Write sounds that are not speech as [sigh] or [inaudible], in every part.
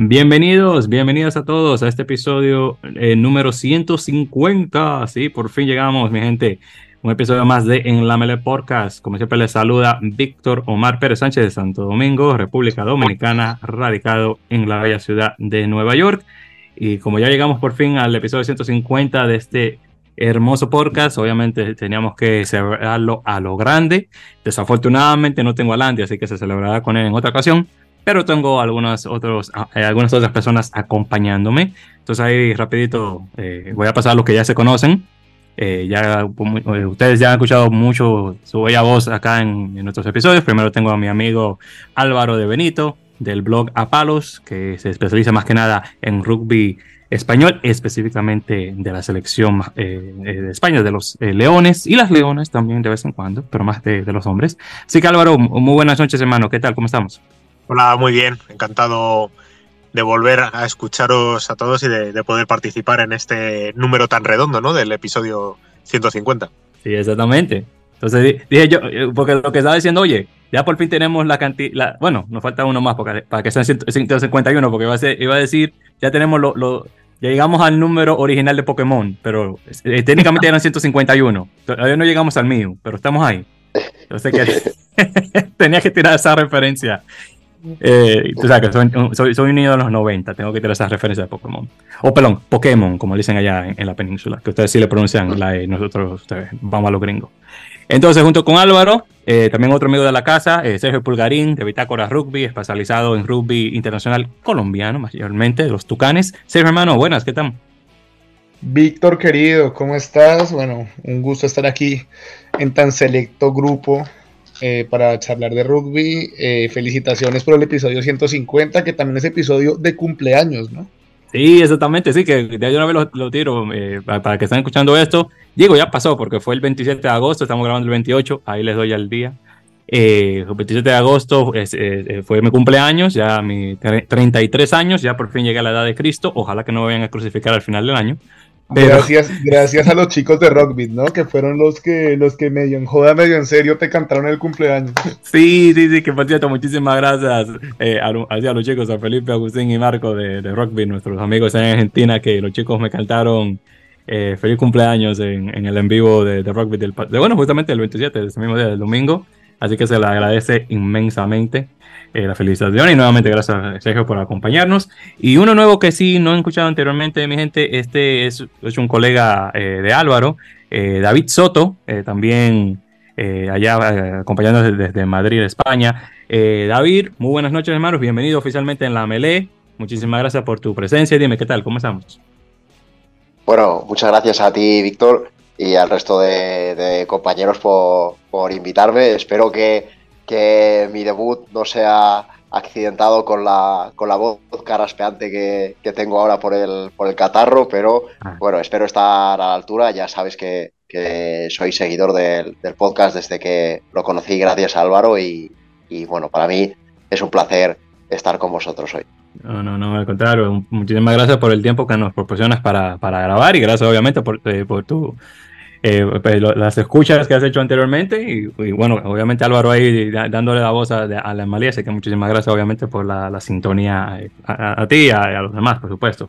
Bienvenidos, bienvenidos a todos a este episodio eh, número 150. Sí, por fin llegamos, mi gente. Un episodio más de En la Mele Podcast. Como siempre, les saluda Víctor Omar Pérez Sánchez de Santo Domingo, República Dominicana, radicado en la bella ciudad de Nueva York. Y como ya llegamos por fin al episodio 150 de este hermoso podcast, obviamente teníamos que celebrarlo a lo grande. Desafortunadamente no tengo a Landy, así que se celebrará con él en otra ocasión pero tengo algunas, otros, ah, eh, algunas otras personas acompañándome. Entonces ahí rapidito eh, voy a pasar a los que ya se conocen. Eh, ya ustedes ya han escuchado mucho su bella voz acá en, en, nuestros episodios. Primero tengo a mi amigo Álvaro de Benito del blog A Palos, que se especializa más que nada en rugby español, específicamente de la selección de España, de los leones y las leonas también de vez en cuando, pero más de, de los hombres. Así que Álvaro, muy buenas noches hermano, ¿qué tal? ¿Cómo estamos? Hola, muy bien. Encantado de volver a escucharos a todos y de, poder participar en este número tan redondo, ¿no? Del episodio 150. Sí, exactamente. Entonces dije yo, eh, porque lo que estaba diciendo, oye, ya por fin tenemos la cantidad, bueno, nos falta uno más para que sean 151, porque iba a, iba a decir, ya tenemos lo, ya llegamos al número original de Pokémon, pero eh, técnicamente eran 151. Todavía no llegamos al mío, pero estamos ahí. Entonces que [laughs] [laughs] tenía que tirar esa referencia eh, soy, un niño de los 90, tengo que tener esa referencia de Pokémon. O, perdón, Pokémon, como dicen allá en, la península, que ustedes sí le pronuncian la E, nosotros vamos a los gringos. Entonces, junto con Álvaro, eh, también otro amigo de la casa, eh, Sergio Pulgarín, de Bitácora Rugby, especializado en rugby internacional colombiano, mayormente, de los Tucanes. Sergio, hermano, buenas, ¿qué tal? Víctor, querido, ¿cómo estás? Bueno, un gusto estar aquí en tan selecto grupo eh, para charlar de rugby. Eh, felicitaciones por el episodio 150, que también es episodio de cumpleaños, ¿no? Sí, exactamente, sí, que de una vez lo, tiro eh, para, que estén escuchando esto. Diego, ya pasó porque fue el 27 de agosto, estamos grabando el 28, ahí les doy al día. el 27 de agosto fue mi cumpleaños, ya mi 33 años, ya por fin llegué a la edad de Cristo. Ojalá que no me vayan a crucificar al final del año. Gracias, gracias a los chicos de Rockbeat, ¿no? Que fueron los que, los que medio en joda, medio en serio te cantaron el cumpleaños. [laughs] Sí, sí, sí, que por cierto, muchísimas gracias eh, a, los chicos, a Felipe, Agustín y Marco de, de Rockbeat, nuestros amigos en Argentina, que los chicos me cantaron eh, feliz cumpleaños en, el en vivo de, de Rockbeat, del, de, bueno, justamente el 27, ese mismo día del domingo. Así que se le agradece inmensamente. Eh, la felicitación y nuevamente gracias Sergio por acompañarnos. Y uno nuevo que sí no he escuchado anteriormente, mi gente, este es, es un colega eh, de Álvaro, eh, David Soto, también allá acompañándonos desde, Madrid, España. David, muy buenas noches hermanos, bienvenido oficialmente en la Melé. Muchísimas gracias por tu presencia. Dime, ¿qué tal? ¿Cómo estamos? Bueno, muchas gracias a ti, Víctor, y al resto de, compañeros por, por invitarme. Espero que que mi debut no sea accidentado con la, con la voz caraspeante que, que tengo ahora por el, por el catarro, pero ah. bueno, espero estar a la altura. Ya sabes que, que soy seguidor del, del, podcast desde que lo conocí gracias a Álvaro y, y, bueno, para mí es un placer estar con vosotros hoy. No, no, no, al contrario, muchísimas gracias por el tiempo que nos proporcionas para, para grabar y gracias obviamente por, eh, por tu eh, pues, las escuchas que has hecho anteriormente y, bueno, obviamente Álvaro ahí dándole la voz a, a la Malía, así que muchísimas gracias obviamente por la, sintonía eh, a, ti y a, los demás, por supuesto.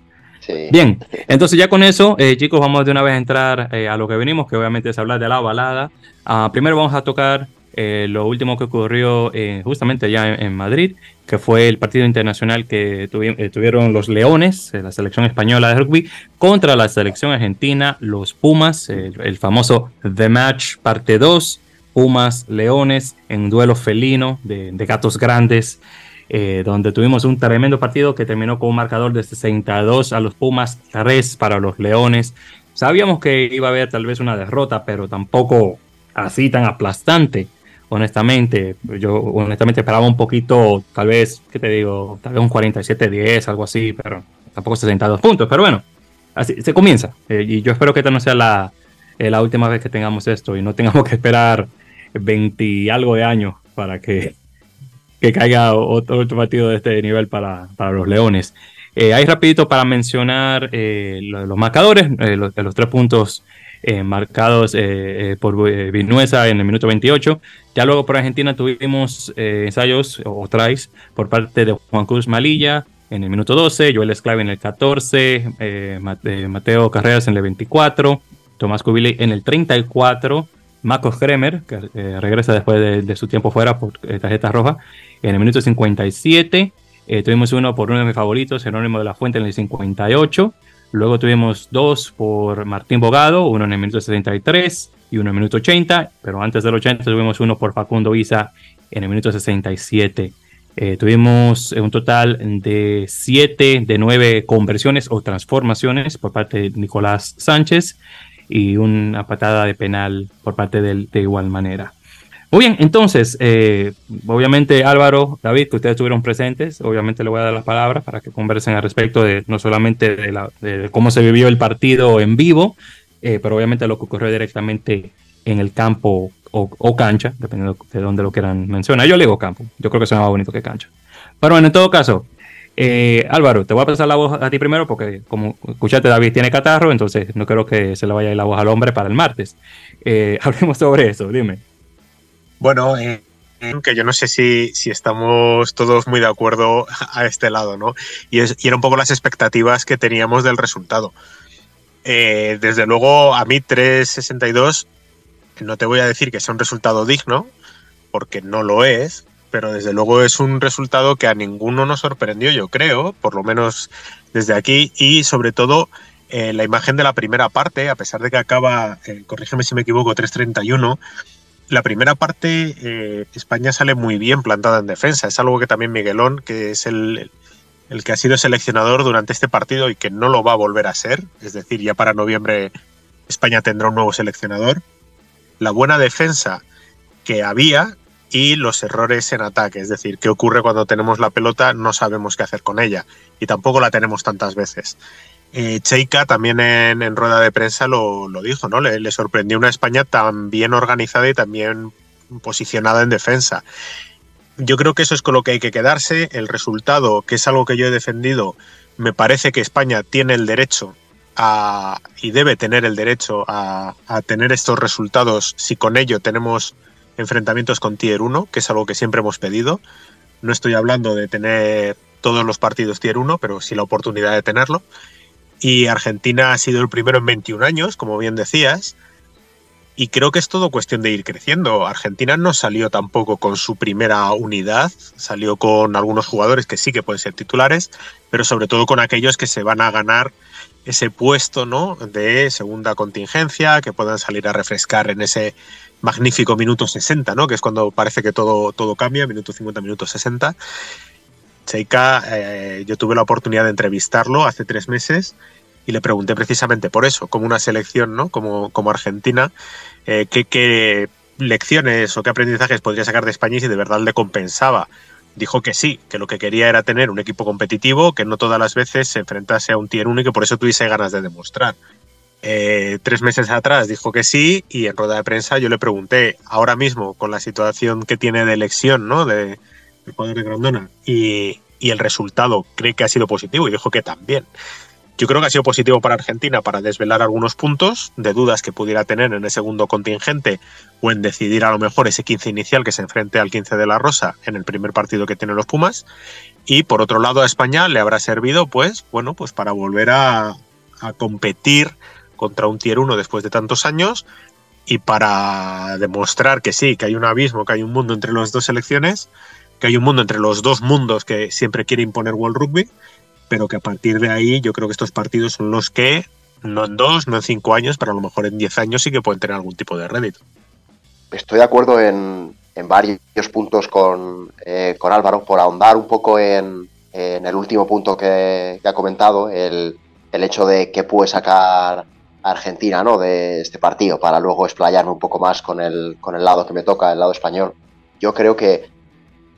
Bien, entonces ya con eso, eh, chicos, vamos de una vez a entrar a lo que venimos, que obviamente es hablar de la balada. Ah, primero vamos a tocar lo último que ocurrió justamente ya en, Madrid, que fue el partido internacional que eh, tuvieron los Leones, eh, la selección española de rugby, contra la selección argentina, los Pumas, el, famoso The Match parte 2, Pumas Leones en duelo felino de, gatos grandes, eh, donde tuvimos un tremendo partido que terminó con un marcador de 62 a los Pumas, 3 para los Leones. Sabíamos que iba a haber tal vez una derrota, pero tampoco así tan aplastante honestamente. Yo honestamente esperaba un poquito, tal vez, ¿qué te digo? Tal vez un 47-10, algo así, pero tampoco 62 puntos. Pero bueno, así se comienza. Eh, y yo espero que esta no sea la, eh, la última vez que tengamos esto y no tengamos que esperar 20 y algo de años para que, que caiga otro, partido de este nivel para, para los Leones. Eh, ahí rapidito para mencionar los, marcadores, los, los tres puntos eh, marcados eh, eh, por Vinuesa en el minuto 28. Ya luego por Argentina tuvimos ensayos o tries por parte de Juan Cruz Malilla, en el minuto 12, Joel Esclave en el 14, eh, Mateo Carreras en el 24, Tomás Kubili en el 34, Marcos Kremer, que regresa después de, su tiempo fuera por tarjeta roja, en el minuto 57. tuvimos uno por uno de mis favoritos, Jerónimo de la Fuente en el 58. Luego tuvimos dos por Martín Bogado, uno en el minuto 63 y uno en el minuto 80, pero antes del 80 tuvimos uno por Facundo Isa en el minuto 67. Eh, tuvimos un total de 7 de 9 conversiones o transformaciones por parte de Nicolás Sánchez y una patada de penal por parte de, de igual manera. Muy bien, entonces, eh, obviamente Álvaro, David, que ustedes estuvieron presentes, obviamente le voy a dar las palabras para que conversen al respecto de no solamente de, cómo se vivió el partido en vivo, eh, pero obviamente lo que ocurrió directamente en el campo o, cancha, dependiendo de dónde lo quieran mencionar. Yo le digo campo, yo creo que suena más bonito que cancha. Pero bueno, en todo caso, eh, Álvaro, te voy a pasar la voz a ti primero porque como escuchaste David tiene catarro, entonces no creo que se le vaya a ir la voz al hombre para el martes. [laughs] hablemos sobre eso, dime. Bueno, eh, que yo no sé si, si, estamos todos muy de acuerdo [laughs] a este lado, ¿no? Y, es, era un poco las expectativas que teníamos del resultado. Eh, desde luego, a mí 3.62, no te voy a decir que sea un resultado digno, porque no lo es, pero desde luego es un resultado que a ninguno nos sorprendió, yo creo, por lo menos desde aquí, y sobre todo eh, la imagen de la primera parte, a pesar de que acaba, corrígeme si me equivoco, 3.31, la primera parte, eh, España sale muy bien plantada en defensa. Es algo que también Miguelón, que es el, el, que ha sido seleccionador durante este partido y que no lo va a volver a ser, es decir, ya para noviembre España tendrá un nuevo seleccionador. La buena defensa que había y los errores en ataque, es decir, qué ocurre cuando tenemos la pelota, no sabemos qué hacer con ella y tampoco la tenemos tantas veces. Eh, Cheika también en, rueda de prensa lo, dijo, ¿no? Le, sorprendió una España tan bien organizada y tan bien posicionada en defensa. Yo creo que eso es con lo que hay que quedarse. El resultado, que es algo que yo he defendido, me parece que España tiene el derecho a, y debe tener el derecho a, a tener estos resultados si con ello tenemos enfrentamientos con Tier 1, que es algo que siempre hemos pedido. No estoy hablando de tener todos los partidos Tier 1, pero sí la oportunidad de tenerlo y Argentina ha sido el primero en 21 años, como bien decías, y creo que es todo cuestión de ir creciendo. Argentina no salió tampoco con su primera unidad, salió con algunos jugadores que sí que pueden ser titulares, pero sobre todo con aquellos que se van a ganar ese puesto ¿no? de segunda contingencia, que puedan salir a refrescar en ese magnífico minuto 60, ¿no? que es cuando parece que todo, todo cambia, minuto 50, minuto 60. Cheika, eh, yo tuve la oportunidad de entrevistarlo hace tres meses y le pregunté precisamente por eso, como una selección, ¿no? Como, como Argentina, eh, qué, lecciones o qué aprendizajes podría sacar de España y si de verdad le compensaba. Dijo que sí, que lo que quería era tener un equipo competitivo, que no todas las veces se enfrentase a un tier 1 y que por eso tuviese ganas de demostrar. Eh, tres meses atrás dijo que sí y en rueda de prensa yo le pregunté, ahora mismo con la situación que tiene de elección, ¿no? De, el poder de Grandona y, y el resultado cree que ha sido positivo y dijo que también. Yo creo que ha sido positivo para Argentina para desvelar algunos puntos de dudas que pudiera tener en el segundo contingente o en decidir a lo mejor ese 15 inicial que se enfrente al 15 de la Rosa en el primer partido que tienen los Pumas. Y por otro lado a España le habrá servido pues, bueno, pues para volver a, competir contra un tier 1 después de tantos años y para demostrar que sí, que hay un abismo, que hay un mundo entre las dos selecciones que hay un mundo entre los dos mundos que siempre quiere imponer World Rugby, pero que a partir de ahí yo creo que estos partidos son los que, no en dos, no en cinco años, pero a lo mejor en diez años sí que pueden tener algún tipo de rédito. Estoy de acuerdo en, varios puntos con, eh, con, Álvaro, por ahondar un poco en, el último punto que, ha comentado, el, hecho de que puede sacar Argentina ¿no? de este partido, para luego explayarme un poco más con el, con el lado que me toca, el lado español. Yo creo que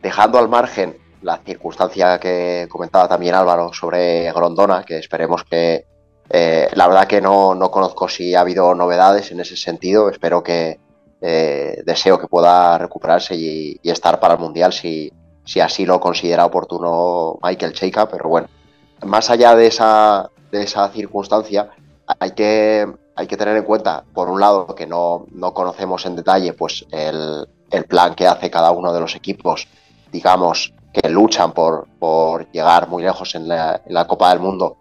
dejando al margen la circunstancia que comentaba también Álvaro sobre Grondona, que esperemos que, eh, la verdad que no, conozco si ha habido novedades en ese sentido, espero que eh, deseo que pueda recuperarse y, estar para el Mundial si, si, así lo considera oportuno Michael Cheika, pero bueno, más allá de esa, de esa circunstancia, hay que, hay que tener en cuenta, por un lado, que no, no conocemos en detalle pues, el, el plan que hace cada uno de los equipos digamos, que luchan por, por, llegar muy lejos en la, Copa del Mundo.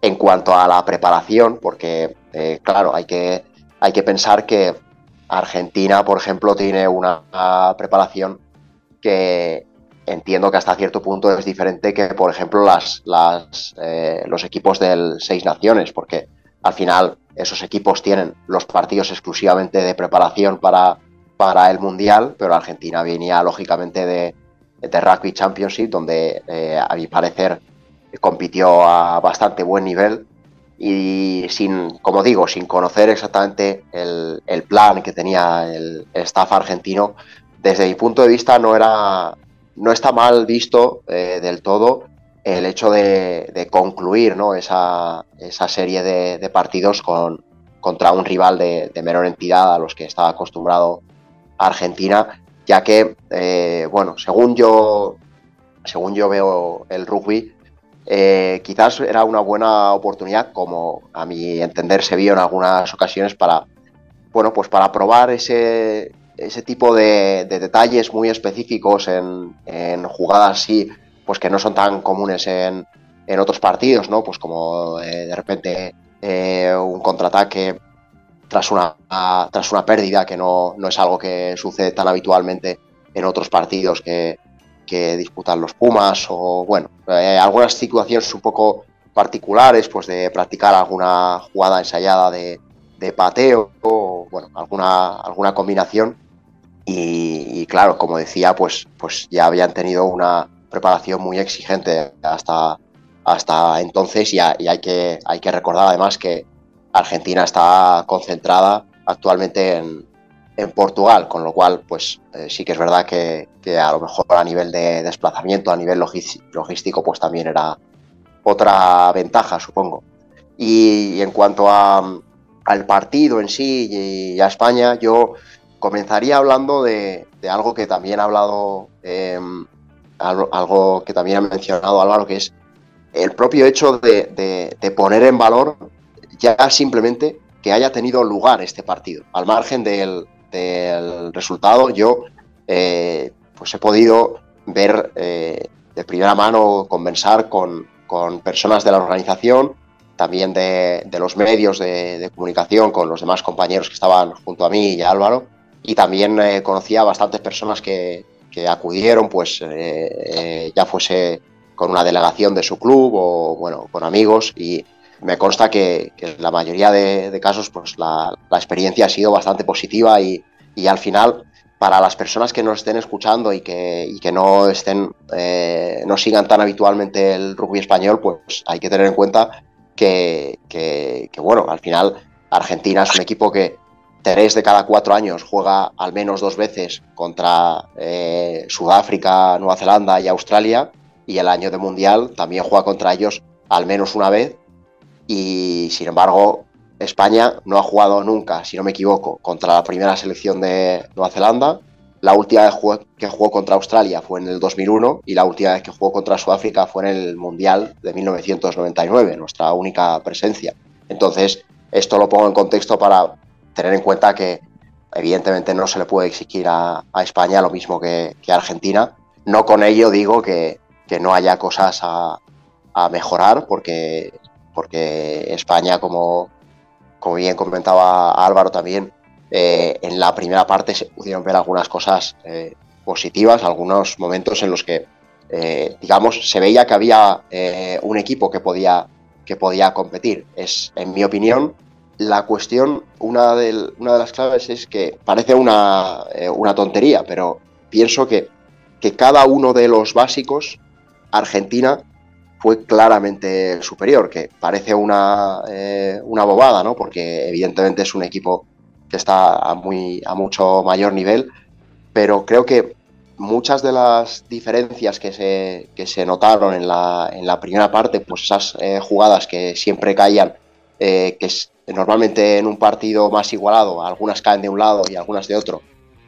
En cuanto a la preparación, porque eh, claro, hay que, hay que pensar que Argentina, por ejemplo, tiene una preparación que entiendo que hasta cierto punto es diferente que, por ejemplo, las, las, eh, los equipos del Seis Naciones, porque al final esos equipos tienen los partidos exclusivamente de preparación para, para el Mundial, pero Argentina venía lógicamente de, de Rugby Championship, donde eh, a mi parecer compitió a bastante buen nivel y sin, como digo, sin conocer exactamente el, plan que tenía el, staff argentino, desde mi punto de vista no era no está mal visto eh, del todo el hecho de, concluir ¿no? esa, esa, serie de, de partidos con, contra un rival de, de, menor entidad a los que estaba acostumbrado Argentina, ya que, eh, bueno, según yo, según yo veo el rugby, eh, quizás era una buena oportunidad, como a mi entender se vio en algunas ocasiones, para, bueno, pues para probar ese, ese tipo de, de, detalles muy específicos en, en, jugadas así, pues que no son tan comunes en, en otros partidos, ¿no? Pues como eh, de repente eh, un contraataque tras una, tras una pérdida, que no, no, es algo que sucede tan habitualmente en otros partidos que, que disputan los Pumas, o bueno, eh, algunas situaciones un poco particulares, pues de practicar alguna jugada ensayada de, de pateo, o bueno, alguna, alguna combinación. Y, y, claro, como decía, pues, pues ya habían tenido una preparación muy exigente hasta, hasta entonces y, a, y hay, que, hay que recordar además que Argentina está concentrada actualmente en, Portugal, con lo cual pues eh, sí que es verdad que, a lo mejor a nivel de desplazamiento, a nivel logístico, pues también era otra ventaja, supongo. Y, en cuanto a, al partido en sí y a España, yo comenzaría hablando de, algo que también ha hablado, eh, algo, que también ha mencionado Álvaro, que es el propio hecho de, poner en valor ya simplemente que haya tenido lugar este partido. Al margen del, resultado, yo eh, pues he podido ver eh, de primera mano, conversar con, con, personas de la organización, también de, los medios de, comunicación, con los demás compañeros que estaban junto a mí y a Álvaro, y también eh, conocía bastantes personas que, que acudieron, pues ya fuese con una delegación de su club o bueno, con amigos y me consta que, en la mayoría de, casos pues la, experiencia ha sido bastante positiva y, al final para las personas que nos estén escuchando y que, no estén eh, no sigan tan habitualmente el rugby español pues hay que tener en cuenta que bueno al final Argentina es un equipo que tres de cada cuatro años juega al menos dos veces contra eh, Sudáfrica, Nueva Zelanda y Australia, y el año de Mundial también juega contra ellos al menos una vez, y sin embargo España no ha jugado nunca, si no me equivoco, contra la primera selección de Nueva Zelanda, la última vez que jugó contra Australia fue en el 2001 y la última vez que jugó contra Sudáfrica fue en el Mundial de 1999, nuestra única presencia. Entonces, esto lo pongo en contexto para tener en cuenta que evidentemente no se le puede exigir a, España lo mismo que, a Argentina. No con ello digo que, que no haya cosas a, mejorar, porque, porque España, como, bien comentaba Álvaro también, eh, en la primera parte se pudieron ver algunas cosas eh, positivas, algunos momentos en los que, eh, digamos, se veía que había un equipo que podía, que podía competir. Es, en mi opinión, la cuestión, una de, una de, las claves es que parece una, una tontería, pero pienso que, que, cada uno de los básicos, Argentina fue claramente superior, que parece una, eh, una bobada, ¿no? Porque evidentemente es un equipo que está a, muy, a mucho mayor nivel, pero creo que muchas de las diferencias que se, que se notaron en la, en la primera parte, pues esas eh, jugadas que siempre caían, eh, que normalmente en un partido más igualado, algunas caen de un lado y algunas de otro.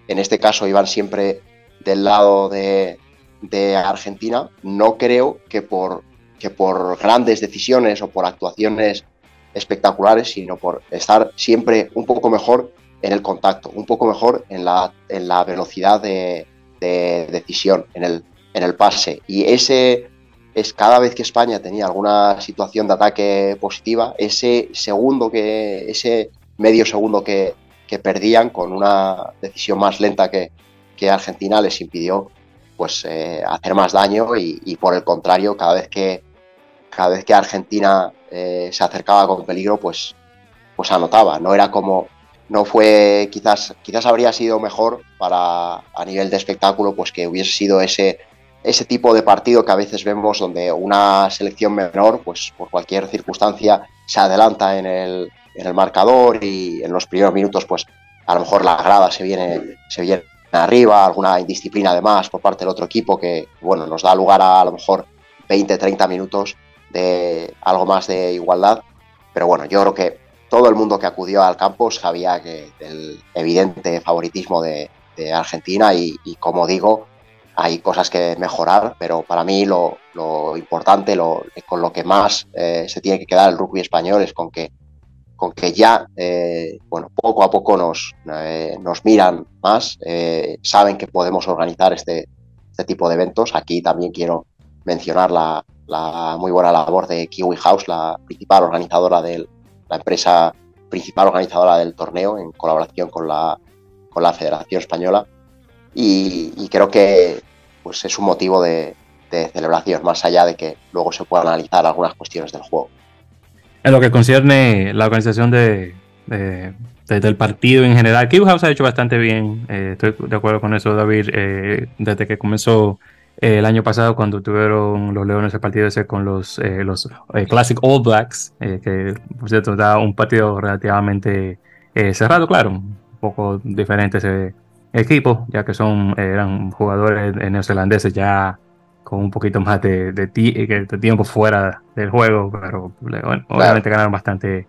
En este caso iban siempre del lado de, de Argentina. No creo que por, que por grandes decisiones o por actuaciones espectaculares, sino por estar siempre un poco mejor en el contacto, un poco mejor en la, velocidad de, de decisión, en el en el pase. Y ese es cada vez que España tenía alguna situación de ataque positiva, ese segundo que, ese medio segundo que, perdían con una decisión más lenta que, Argentina les impidió pues eh, hacer más daño y, por el contrario cada vez que cada vez que Argentina eh, se acercaba con peligro pues pues anotaba. No era como no fue quizás quizás habría sido mejor para a nivel de espectáculo pues que hubiese sido ese ese tipo de partido que a veces vemos donde una selección menor pues por cualquier circunstancia se adelanta en el, en el marcador y en los primeros minutos pues a lo mejor la grada se viene, se viene arriba, alguna indisciplina además por parte del otro equipo que bueno nos da lugar a a lo mejor 20, 30 minutos de algo más de igualdad. Pero bueno, yo creo que todo el mundo que acudió al campo sabía que el evidente favoritismo de, Argentina y, como digo, hay cosas que mejorar, pero para mí lo, importante, lo, con lo que más eh, se tiene que quedar el rugby español es con que con que ya, eh, bueno, poco a poco nos, eh, nos miran más, eh, saben que podemos organizar este, este, tipo de eventos. Aquí también quiero mencionar la, muy buena labor de Kiwi House, la principal organizadora del, la empresa principal organizadora del torneo en colaboración con la, con la Federación Española. Y, creo que pues, es un motivo de, celebración, más allá de que luego se puedan analizar algunas cuestiones del juego. En lo que concierne la organización de, del partido en general, House ha hecho bastante bien. Eh, estoy de acuerdo con eso, David. Eh, desde que comenzó el año pasado, cuando tuvieron los Leones el partido ese con los, los Classic All Blacks, que por cierto da un partido relativamente cerrado, claro, un poco diferente ese equipo, ya que son eran jugadores neozelandeses ya con un poquito más de, de, tiempo fuera del juego, pero bueno, obviamente ganaron bastante,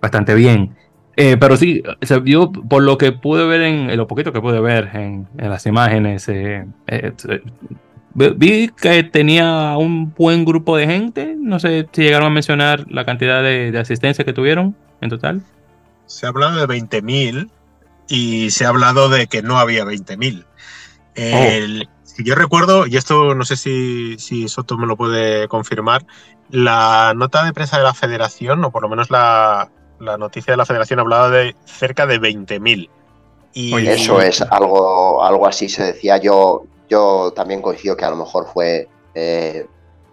bastante bien. Eh, pero sí, yo por lo que pude ver en, lo poquito que pude ver en, las imágenes, eh, eh, vi que tenía un buen grupo de gente. No sé si llegaron a mencionar la cantidad de, asistencia que tuvieron en total. Se ha hablado de 20.000 y se ha hablado de que no había 20.000. El, yo recuerdo, y esto no sé si, si, Soto me lo puede confirmar, la nota de prensa de la federación, o por lo menos la, noticia de la federación, hablaba de cerca de 20.000. Y eso es algo, algo así se decía. Yo, yo también coincido que a lo mejor fue, eh,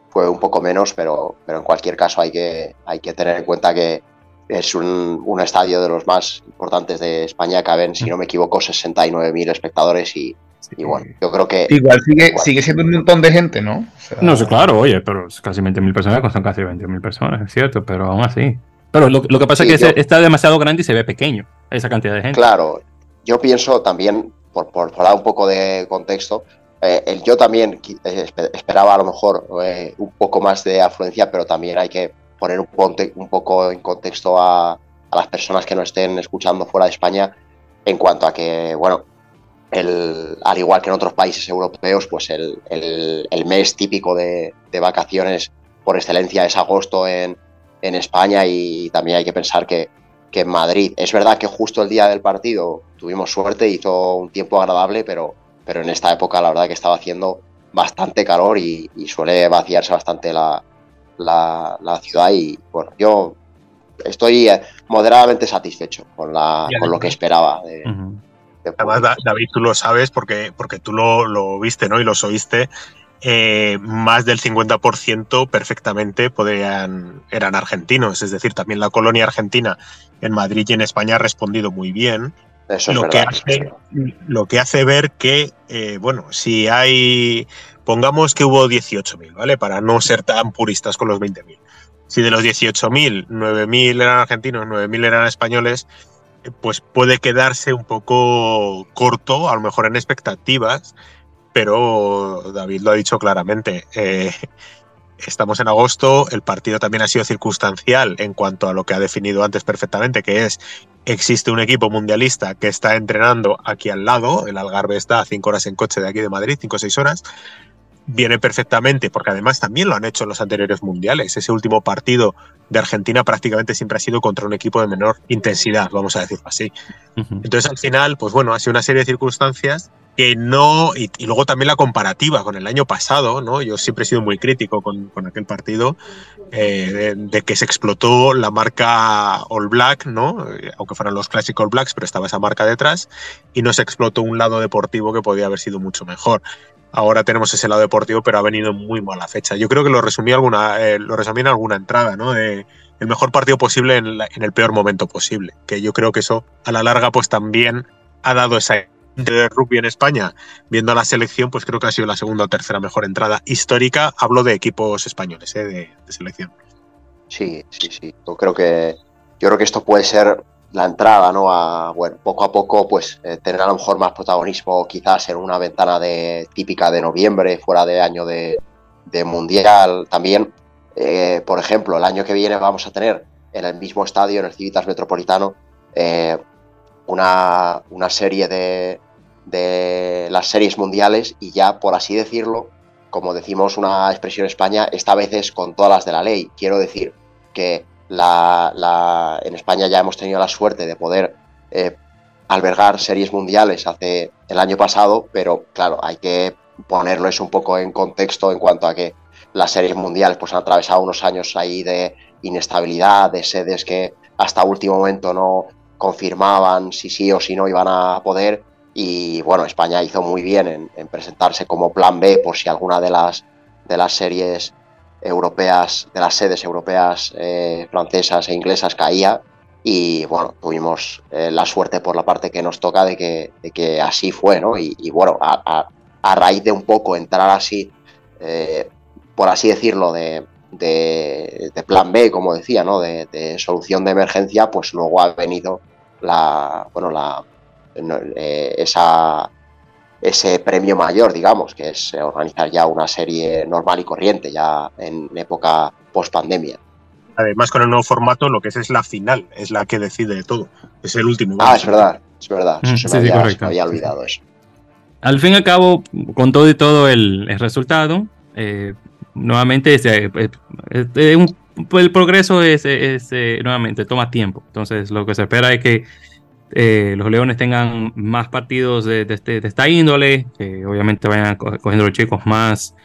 fue un poco menos, pero, pero en cualquier caso hay que, hay que tener en cuenta que es un, un estadio de los más importantes de España. Caben, si no me equivoco, 69.000 espectadores y, y bueno, yo creo que. Igual sigue, sigue siendo un montón de gente, ¿no? no sé, claro, oye, pero casi 20.000 personas, son casi 20.000 personas, es cierto, pero aún así. Pero lo, que pasa es que está demasiado grande y se ve pequeño, esa cantidad de gente. Claro, yo pienso también, por, por, dar un poco de contexto, eh, el, yo también eh, esperaba a lo mejor eh, un poco más de afluencia, pero también hay que poner un, un poco en contexto a, a las personas que nos estén escuchando fuera de España en cuanto a que, bueno, al igual que en otros países europeos, pues el, mes típico de, vacaciones por excelencia es agosto en, España y también hay que pensar que, en Madrid. Es verdad que justo el día del partido tuvimos suerte, hizo un tiempo agradable, pero, pero en esta época la verdad que estaba haciendo bastante calor y, suele vaciarse bastante la, ciudad y bueno, yo estoy eh, moderadamente satisfecho con, la, con lo que esperaba. De, Además, David, tú lo sabes porque, porque tú lo, viste ¿no? y lo oíste. Eh, más del 50% perfectamente podrían, eran argentinos. Es decir, también la colonia argentina en Madrid y en España ha respondido muy bien. Eso lo, que hace, lo que hace ver que, eh, bueno, si hay, pongamos que hubo 18.000, ¿vale? Para no ser tan puristas con los 20.000. Si de los 18.000, 9.000 eran argentinos, 9.000 eran españoles, pues puede quedarse un poco corto, a lo mejor en expectativas, pero David lo ha dicho claramente. Eh, estamos en agosto, el partido también ha sido circunstancial en cuanto a lo que ha definido antes perfectamente, que es existe un equipo mundialista que está entrenando aquí al lado, el Algarve está a cinco horas en coche de aquí de Madrid, cinco o seis horas, viene perfectamente, porque además también lo han hecho en los anteriores mundiales. Ese último partido de Argentina prácticamente siempre ha sido contra un equipo de menor intensidad, vamos a decirlo así. Entonces al final, pues bueno, ha sido una serie de circunstancias que no, y, luego también la comparativa con el año pasado, ¿no? Yo siempre he sido muy crítico con, aquel partido, eh, de, que se explotó la marca All Black, ¿no? Aunque fueran los Classic All Blacks, pero estaba esa marca detrás, y no se explotó un lado deportivo que podía haber sido mucho mejor. Ahora tenemos ese lado deportivo, pero ha venido muy mala fecha. Yo creo que lo resumí, alguna, eh, lo resumí en alguna entrada, ¿no? El mejor partido posible en, en el peor momento posible. Que yo creo que eso, a la larga, pues también ha dado esa de rugby en España, viendo la selección, pues creo que ha sido la segunda o tercera mejor entrada histórica. Hablo de equipos españoles, ¿eh? de, selección. Sí, sí, sí. Yo creo que yo creo que esto puede ser la entrada, ¿no? A, bueno, poco a poco, pues eh, tener a lo mejor más protagonismo, quizás en una ventana de típica de noviembre, fuera de año de, mundial. También, eh, por ejemplo, el año que viene vamos a tener en el mismo estadio, en el Civitas Metropolitano, una, una, serie de, de las series mundiales y ya, por así decirlo, como decimos una expresión en España, esta vez es con todas las de la ley. Quiero decir que la, en España ya hemos tenido la suerte de poder eh, albergar series mundiales hace el año pasado, pero claro, hay que ponerlo un poco en contexto en cuanto a que las series mundiales pues han atravesado unos años ahí de inestabilidad, de sedes que hasta último momento no confirmaban si sí o si no iban a poder y bueno, España hizo muy bien en, presentarse como plan B por si alguna de las, de las series europeas, de las sedes europeas eh, francesas e inglesas caía. Y bueno, tuvimos eh, la suerte por la parte que nos toca de que, que así fue, ¿no? Y, bueno, a, raíz de un poco entrar así, eh, por así decirlo, de, de, plan B, como decía, ¿no? De, de, solución de emergencia, pues luego ha venido la, bueno, la, eh, esa, ese premio mayor, digamos, que es organizar ya una serie normal y corriente, ya en época post pandemia. Además, con el nuevo formato, lo que es es la final, es la que decide todo. Es el último. Ah, es verdad, es verdad. Mm, se, me había, olvidado eso. Al fin y al cabo, con todo y todo el, resultado, eh, nuevamente eh, el progreso es, nuevamente toma tiempo. Entonces, lo que se espera es que eh, los Leones tengan más partidos de, este, esta índole, que obviamente vayan cogiendo los chicos más,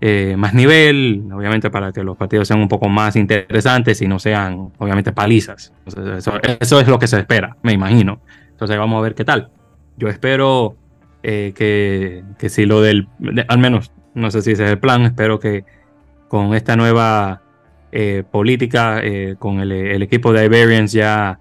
eh, más nivel, obviamente para que los partidos sean un poco más interesantes y no sean, obviamente, palizas. eso, es lo que se espera, me imagino. Entonces vamos a ver qué tal. Yo espero eh, que, que, si lo del, al menos, no sé si ese es el plan, espero que con esta nueva política, con el, el, equipo de Iberians ya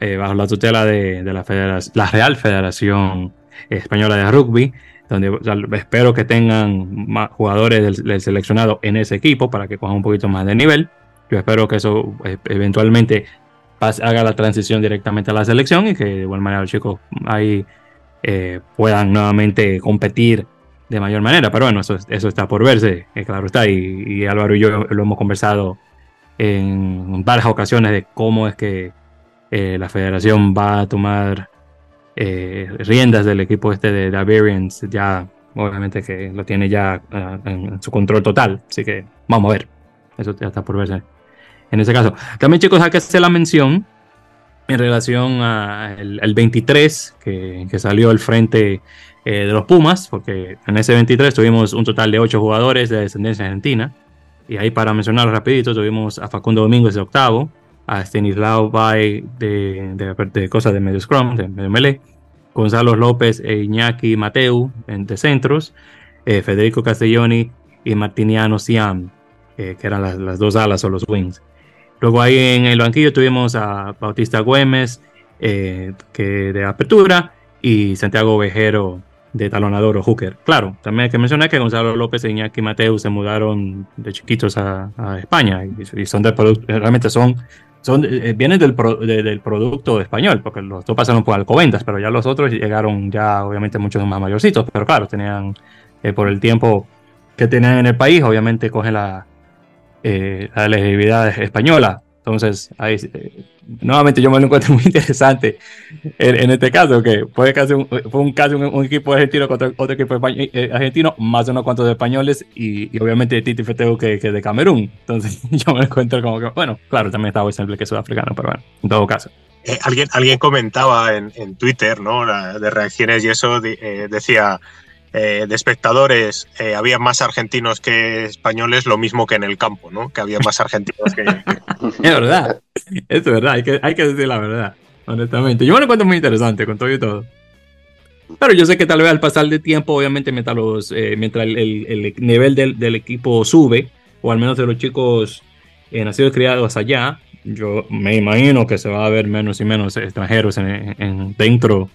eh, bajo la tutela de, la, Real Federación Española de Rugby, donde espero que tengan más jugadores del, seleccionado en ese equipo para que cojan un poquito más de nivel. Yo espero que eso eh, eventualmente haga la transición directamente a la selección y que de igual manera los chicos ahí eh, puedan nuevamente competir de mayor manera. Pero bueno, eso, eso está por verse, claro está. Y Álvaro y yo lo hemos conversado en varias ocasiones de cómo es que eh, la federación va a tomar eh, riendas del equipo este de Bavarians, ya obviamente que lo tiene ya ah, en su control total, así que vamos a ver, eso ya está por verse en ese caso. También chicos, que hacer la mención en relación al 23 que, que, salió al frente eh, de los Pumas, porque en ese 23 tuvimos un total de 8 jugadores de descendencia argentina, y ahí para mencionar rapidito tuvimos a Facundo Domínguez de octavo, a Stanislao Bay de, de, cosas de medio scrum, de medio melee, Gonzalo López e Iñaki Mateu de centros, eh, Federico Castelloni y Martiniano Siam, que eran las, dos alas o los wings. Luego ahí en el banquillo tuvimos a Bautista Güemes eh, que de apertura y Santiago Vejero de talonador o hooker. Claro, también hay que mencionar que Gonzalo López e Iñaki Mateu se mudaron de chiquitos a, España y, son de realmente son son, eh, vienen del, del, producto español, porque los dos pasaron por Alcobendas, pero ya los otros llegaron ya obviamente muchos más mayorcitos, pero claro, tenían eh, por el tiempo que tenían en el país, obviamente cogen la, eh, la española. Entonces, ahí, eh, nuevamente yo me lo encuentro [laughs] muy interesante en, este caso, que fue casi un, fue un caso un, equipo argentino contra otro equipo eh, argentino, más unos cuantos españoles y, y obviamente Titi Feteo que, que, de Camerún. Entonces [laughs] yo me lo encuentro como que, bueno, claro, también estaba simple que sudafricano, pero bueno, en todo caso. eh, alguien, alguien comentaba en, Twitter, ¿no? de reacciones y eso eh, decía de espectadores había más argentinos que españoles, lo mismo que en el campo, ¿no? Que había más argentinos que. [laughs] es verdad, es verdad, hay que, hay que decir la verdad, honestamente. Yo me lo encuentro muy interesante con todo y todo. Pero yo sé que tal vez al pasar de tiempo, obviamente, mientras, los, mientras el, nivel del, del, equipo sube, o al menos de los chicos nacidos y criados allá, yo me imagino que se va a ver menos y menos extranjeros en, dentro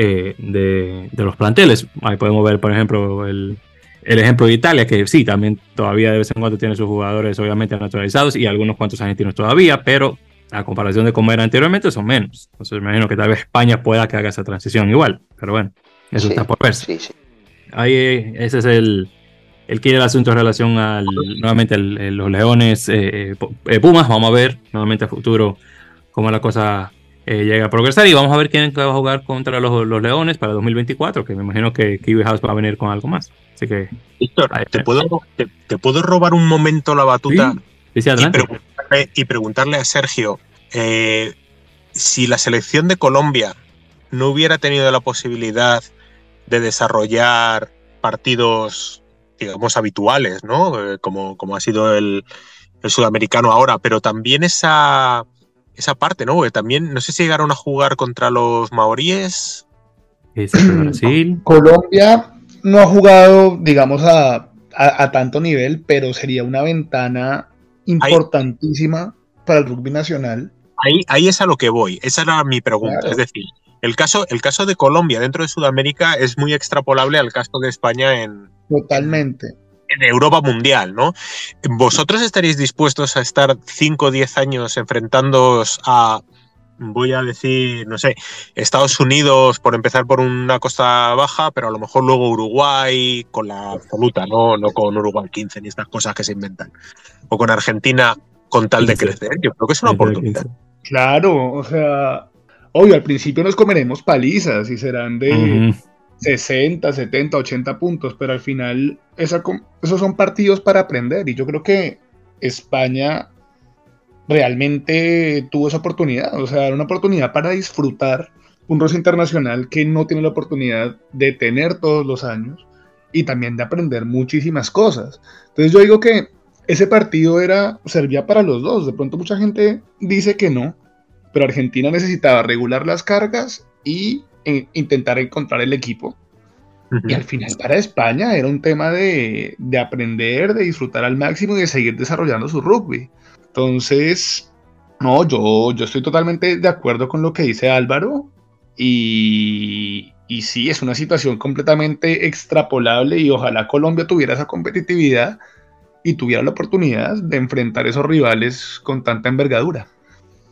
eh, de, los planteles. Ahí podemos ver, por ejemplo, el, ejemplo de Italia, que sí, también todavía de vez en cuando tiene sus jugadores obviamente naturalizados y algunos cuantos argentinos todavía, pero a comparación de cómo era anteriormente son menos. Entonces me imagino que tal vez España pueda que haga esa transición igual, pero bueno, eso está por verse. Ahí ese es el, el quiere el asunto en relación al nuevamente los Leones eh, eh, Pumas. Vamos a ver nuevamente a futuro cómo la cosa eh, llega a progresar y vamos a ver quién va a jugar contra los, Leones para 2024, que me imagino que Kiwi House va a venir con algo más. Así que. Víctor, ¿te puedo, te, puedo robar un momento la batuta y, preguntarle, a Sergio si la selección de Colombia no hubiera tenido la posibilidad de desarrollar partidos digamos, habituales, ¿no? Eh, como, como ha sido el, sudamericano ahora, pero también esa, esa parte, ¿no? también, no sé si llegaron a jugar contra los maoríes. [clears throat] Brasil. Colombia no ha jugado, digamos, a, tanto nivel, pero sería una ventana importantísima para el rugby nacional. Ahí, ahí es a lo que voy, esa era mi pregunta. Es decir, el caso, el caso de Colombia dentro de Sudamérica es muy extrapolable al caso de España en, Totalmente. En Europa mundial, ¿no? ¿Vosotros estaréis dispuestos a estar 5 o 10 años enfrentándoos a, voy a decir, no sé, Estados Unidos por empezar por una costa baja, pero a lo mejor luego Uruguay con la absoluta, no, no con Uruguay 15 ni estas cosas que se inventan. O con Argentina con tal de crecer. Yo creo que es una oportunidad. Claro, o sea, obvio, al principio nos comeremos palizas y serán de, 60, 70, 80 puntos, pero al final esos son partidos para aprender y yo creo que España realmente tuvo esa oportunidad, o sea, una oportunidad para disfrutar un roce internacional que no tiene la oportunidad de tener todos los años y también de aprender muchísimas cosas. Entonces yo digo que ese partido era servía para los dos. De pronto mucha gente dice que no, pero Argentina necesitaba regular las cargas y intentar encontrar el equipo. Y al final para España era un tema de, aprender, de disfrutar al máximo y de seguir desarrollando su rugby. Entonces, no, yo, yo estoy totalmente de acuerdo con lo que dice Álvaro. Y, y sí, es una situación completamente extrapolable y ojalá Colombia tuviera esa competitividad y tuviera la oportunidad de enfrentar esos rivales con tanta envergadura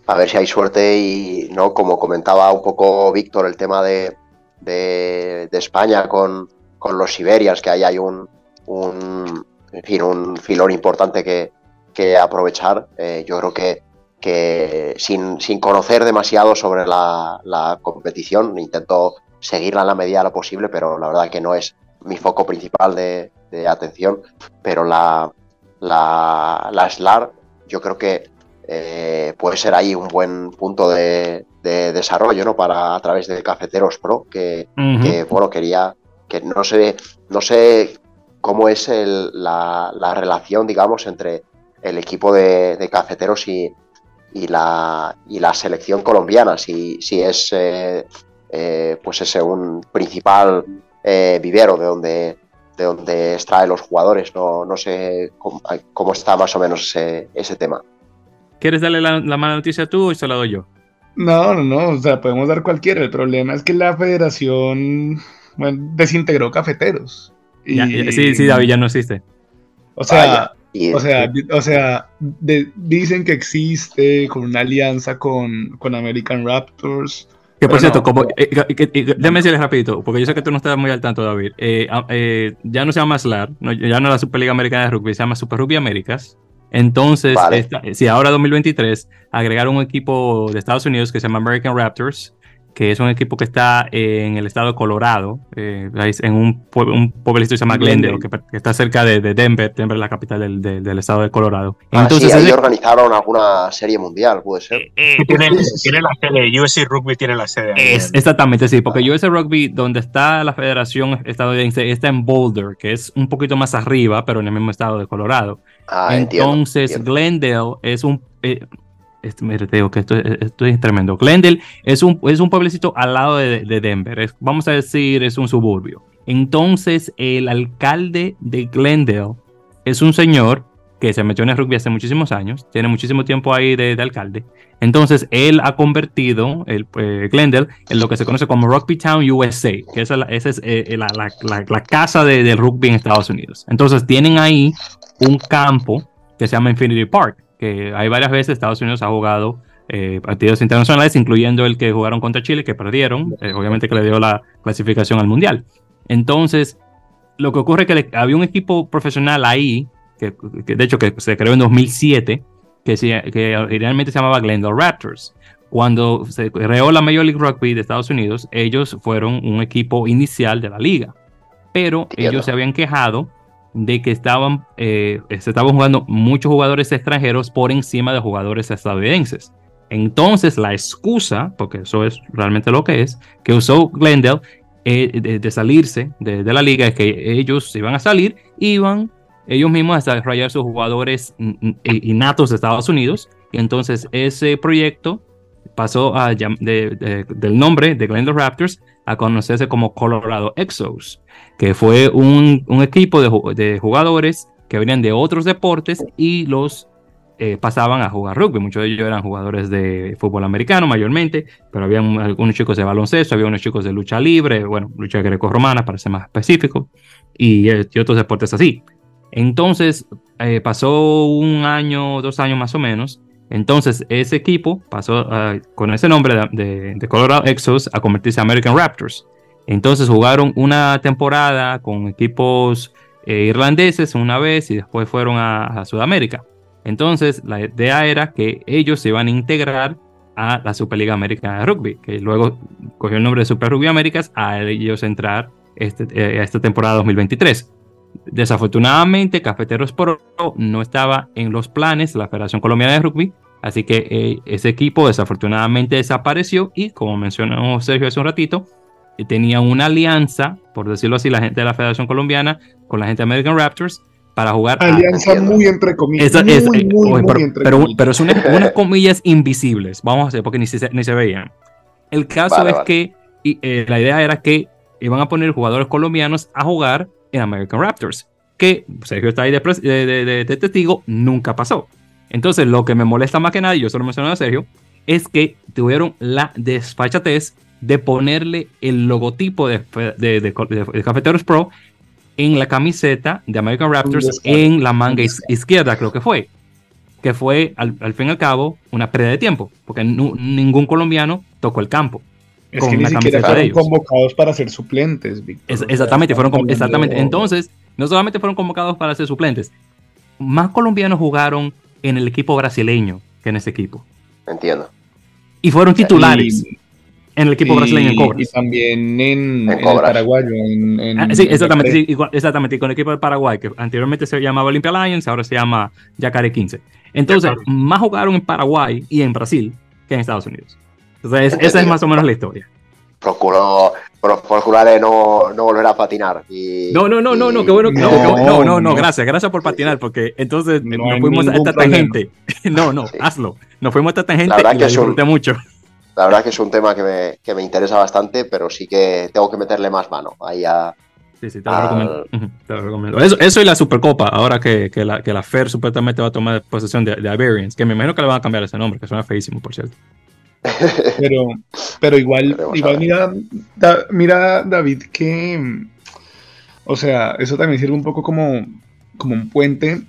a ver si hay suerte y, ¿no? Como comentaba un poco Víctor, el tema de, de, España con, con, los Siberias, que ahí hay un, un, fin, un filón importante que, que aprovechar. Eh, yo creo que, que sin, sin, conocer demasiado sobre la, la, competición, intento seguirla en la medida de lo posible, pero la verdad que no es mi foco principal de, de atención. Pero la, la, la SLAR, yo creo que eh, puede ser ahí un buen punto de, desarrollo, ¿no? Para a través de Cafeteros Pro, que, bueno, quería, que no sé, no sé cómo es la, relación, digamos, entre el equipo de, cafeteros y, la, y la selección colombiana, si, si es eh, eh, pues ese un principal vivero de donde de donde extrae los jugadores, no, no sé cómo, está más o menos ese tema. ¿Quieres darle la, mala noticia tú o se la doy yo? No, no, no, o sea, podemos dar cualquiera. El problema es que la federación desintegró cafeteros. sí, sí, David ya no existe. O sea, o sea, o sea dicen que existe con una alianza con, American Raptors. Que por cierto, como, eh, déjame decirles rapidito, porque yo sé que tú no estás muy al tanto, David. Eh, ah, eh, ya no se llama SLAR, ya no la Superliga Americana de Rugby, se llama Super Rugby Américas. Entonces, si ahora 2023 agregaron un equipo de Estados Unidos que se llama American Raptors, que es un equipo que está en el estado de Colorado, eh, en un, un pueblito que se llama Glendale, que, está cerca de, Denver, Denver es la capital del, del, estado de Colorado. Ah, Entonces, sí, ahí organizaron alguna serie mundial, puede ser. Eh, eh, tiene, la sede, USC Rugby tiene la sede. Es, exactamente, sí, porque USC Rugby, donde está la federación estadounidense, está en Boulder, que es un poquito más arriba, pero en el mismo estado de Colorado. Ah, Entonces, Glendale es un mire, te digo que esto, es tremendo. Glendale es un, es un pueblecito al lado de, Denver. vamos a decir, es un suburbio. Entonces, el alcalde de Glendale es un señor que se metió en el rugby hace muchísimos años, tiene muchísimo tiempo ahí de, alcalde. Entonces, él ha convertido el eh, Glendale en lo que se conoce como Rugby Town USA, que esa, es eh, la, casa del rugby en Estados Unidos. Entonces, tienen ahí un campo que se llama Infinity Park que hay varias veces Estados Unidos ha jugado eh, partidos internacionales, incluyendo el que jugaron contra Chile, que perdieron, eh, obviamente que le dio la clasificación al Mundial. Entonces, lo que ocurre es que había un equipo profesional ahí, que, de hecho que se creó en 2007, que, que originalmente se llamaba Glendale Raptors. Cuando se creó la Major League Rugby de Estados Unidos, ellos fueron un equipo inicial de la liga, pero ellos se habían quejado de que estaban, eh, se estaban jugando muchos jugadores extranjeros por encima de jugadores estadounidenses. Entonces la excusa, porque eso es realmente lo que es, que usó Glendale eh, de, salirse de, la liga es que ellos iban a salir, iban ellos mismos a desarrollar sus jugadores innatos de Estados Unidos. Y entonces ese proyecto pasó a, del nombre de Glendale Raptors a conocerse como Colorado Exos que fue un, equipo de, jugadores que venían de otros deportes y los eh, pasaban a jugar rugby. Muchos de ellos eran jugadores de fútbol americano mayormente, pero había algunos chicos de baloncesto, había unos chicos de lucha libre, bueno, lucha greco-romana para ser más específico, y, eh, otros deportes así. Entonces, eh, pasó un año, dos años más o menos. Entonces, ese equipo pasó con ese nombre de, Colorado Exos a convertirse en American Raptors. Entonces jugaron una temporada con equipos eh, irlandeses una vez y después fueron a, Sudamérica. Entonces la idea era que ellos se iban a integrar a la Superliga Americana de Rugby, que luego cogió el nombre de Super Rugby Américas a ellos entrar este, eh, a esta temporada 2023. Desafortunadamente, Cafeteros Pro no estaba en los planes de la Federación Colombiana de Rugby, así que eh, ese equipo desafortunadamente desapareció y, como mencionó Sergio hace un ratito, tenía una alianza, por decirlo así, la gente de la Federación Colombiana con la gente de American Raptors para jugar. Alianza muy entre comillas. pero, pero, es [laughs] unas comillas invisibles, vamos a hacer, porque ni se, ni se veían. El caso es que eh, la idea era que iban a poner jugadores colombianos a jugar en American Raptors, que Sergio está ahí de, de, testigo, nunca pasó. Entonces, lo que me molesta más que nada, y yo solo mencioné a Sergio, es que tuvieron la desfachatez de ponerle el logotipo de, de, Cafeteros Pro en la camiseta de American Raptors en la manga izquierda, creo que fue. Que fue, al, fin y al cabo, una pérdida de tiempo, porque ningún colombiano tocó el campo. Es que ni siquiera fueron convocados para ser suplentes, exactamente, fueron exactamente. Entonces, no solamente fueron convocados para ser suplentes, más colombianos jugaron en el equipo brasileño que en ese equipo. Entiendo. Y fueron titulares en el equipo brasileño en Cobras. Y también en, el paraguayo. En, ah, sí, exactamente, sí, exactamente. Y con el equipo del Paraguay, que anteriormente se llamaba Olympia Lions, ahora se llama Yacare 15. Entonces, más jugaron en Paraguay y en Brasil que en Estados Unidos. Entonces, esa es más o menos la historia. Procuró, procurar no, no volver a patinar. no, no, no, no, no, qué bueno. No, no, no, no, gracias, gracias por patinar, porque entonces nos fuimos a esta tangente. [laughs] no, no, hazlo. Nos fuimos a esta tangente y lo disfruté mucho. La verdad que es un tema que me, que me, interesa bastante, pero sí que tengo que meterle más mano ahí a... Sí, sí, te lo, recomiendo. te lo recomiendo. Eso, eso, y la Supercopa, ahora que, que, la, que la FER supuestamente va a tomar posesión de, de Iberians, que me imagino que le van a cambiar ese nombre, que suena feísimo, por cierto. Pero, pero igual, igual mira, mira, David, que, o sea, eso también sirve un poco como, como un puente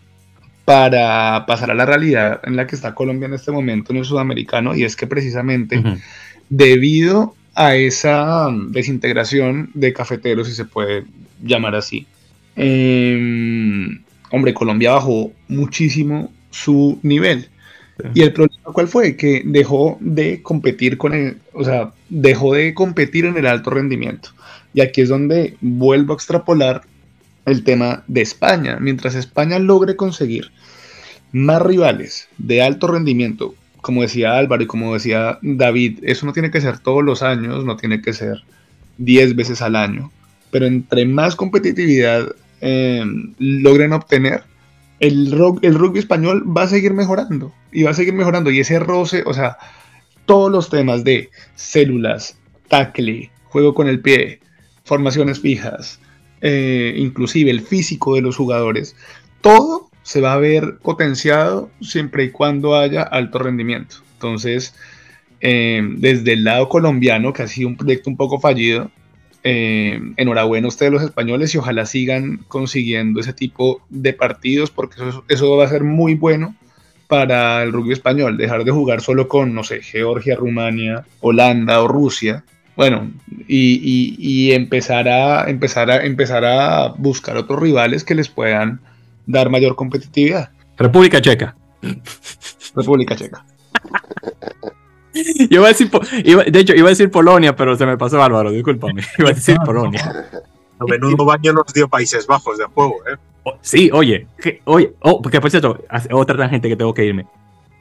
para pasar a la realidad en la que está Colombia en este momento en el sudamericano y es que precisamente debido a esa desintegración de cafeteros, si se puede llamar así, em, hombre, Colombia bajó muchísimo su nivel. ¿Y el problema cuál fue? Que dejó de competir con el, o sea, dejó de competir en el alto rendimiento. Y aquí es donde vuelvo a extrapolar el tema de España. Mientras España logre conseguir más rivales de alto rendimiento, como decía Álvaro y como decía David, eso no tiene que ser todos los años, no tiene que ser 10 veces al año, pero entre más competitividad eh, logren obtener, el, el rugby español va a seguir mejorando y va a seguir mejorando. Y ese roce, o sea, todos los temas de células, tackle, juego con el pie, formaciones fijas, eh, inclusive el físico de los jugadores, todo se va a ver potenciado siempre y cuando haya alto rendimiento. Entonces, eh, desde el lado colombiano, que ha sido un proyecto un poco fallido, eh, enhorabuena a ustedes los españoles y ojalá sigan consiguiendo ese tipo de partidos porque eso, va a ser muy bueno para el rugby español, dejar de jugar solo con, no sé, Georgia, Rumania, Holanda o Rusia, bueno, y, empezar, a, empezar, a, empezar a buscar otros rivales que les puedan dar mayor competitividad. República Checa. República Checa. Yo iba a decir, de hecho, iba a decir Polonia, pero se me pasó Álvaro, discúlpame. Iba a decir Polonia. A menudo baño nos dio Países Bajos de juego, ¿eh? Sí, oye, oye, oh, porque por cierto, otra gente que tengo que irme.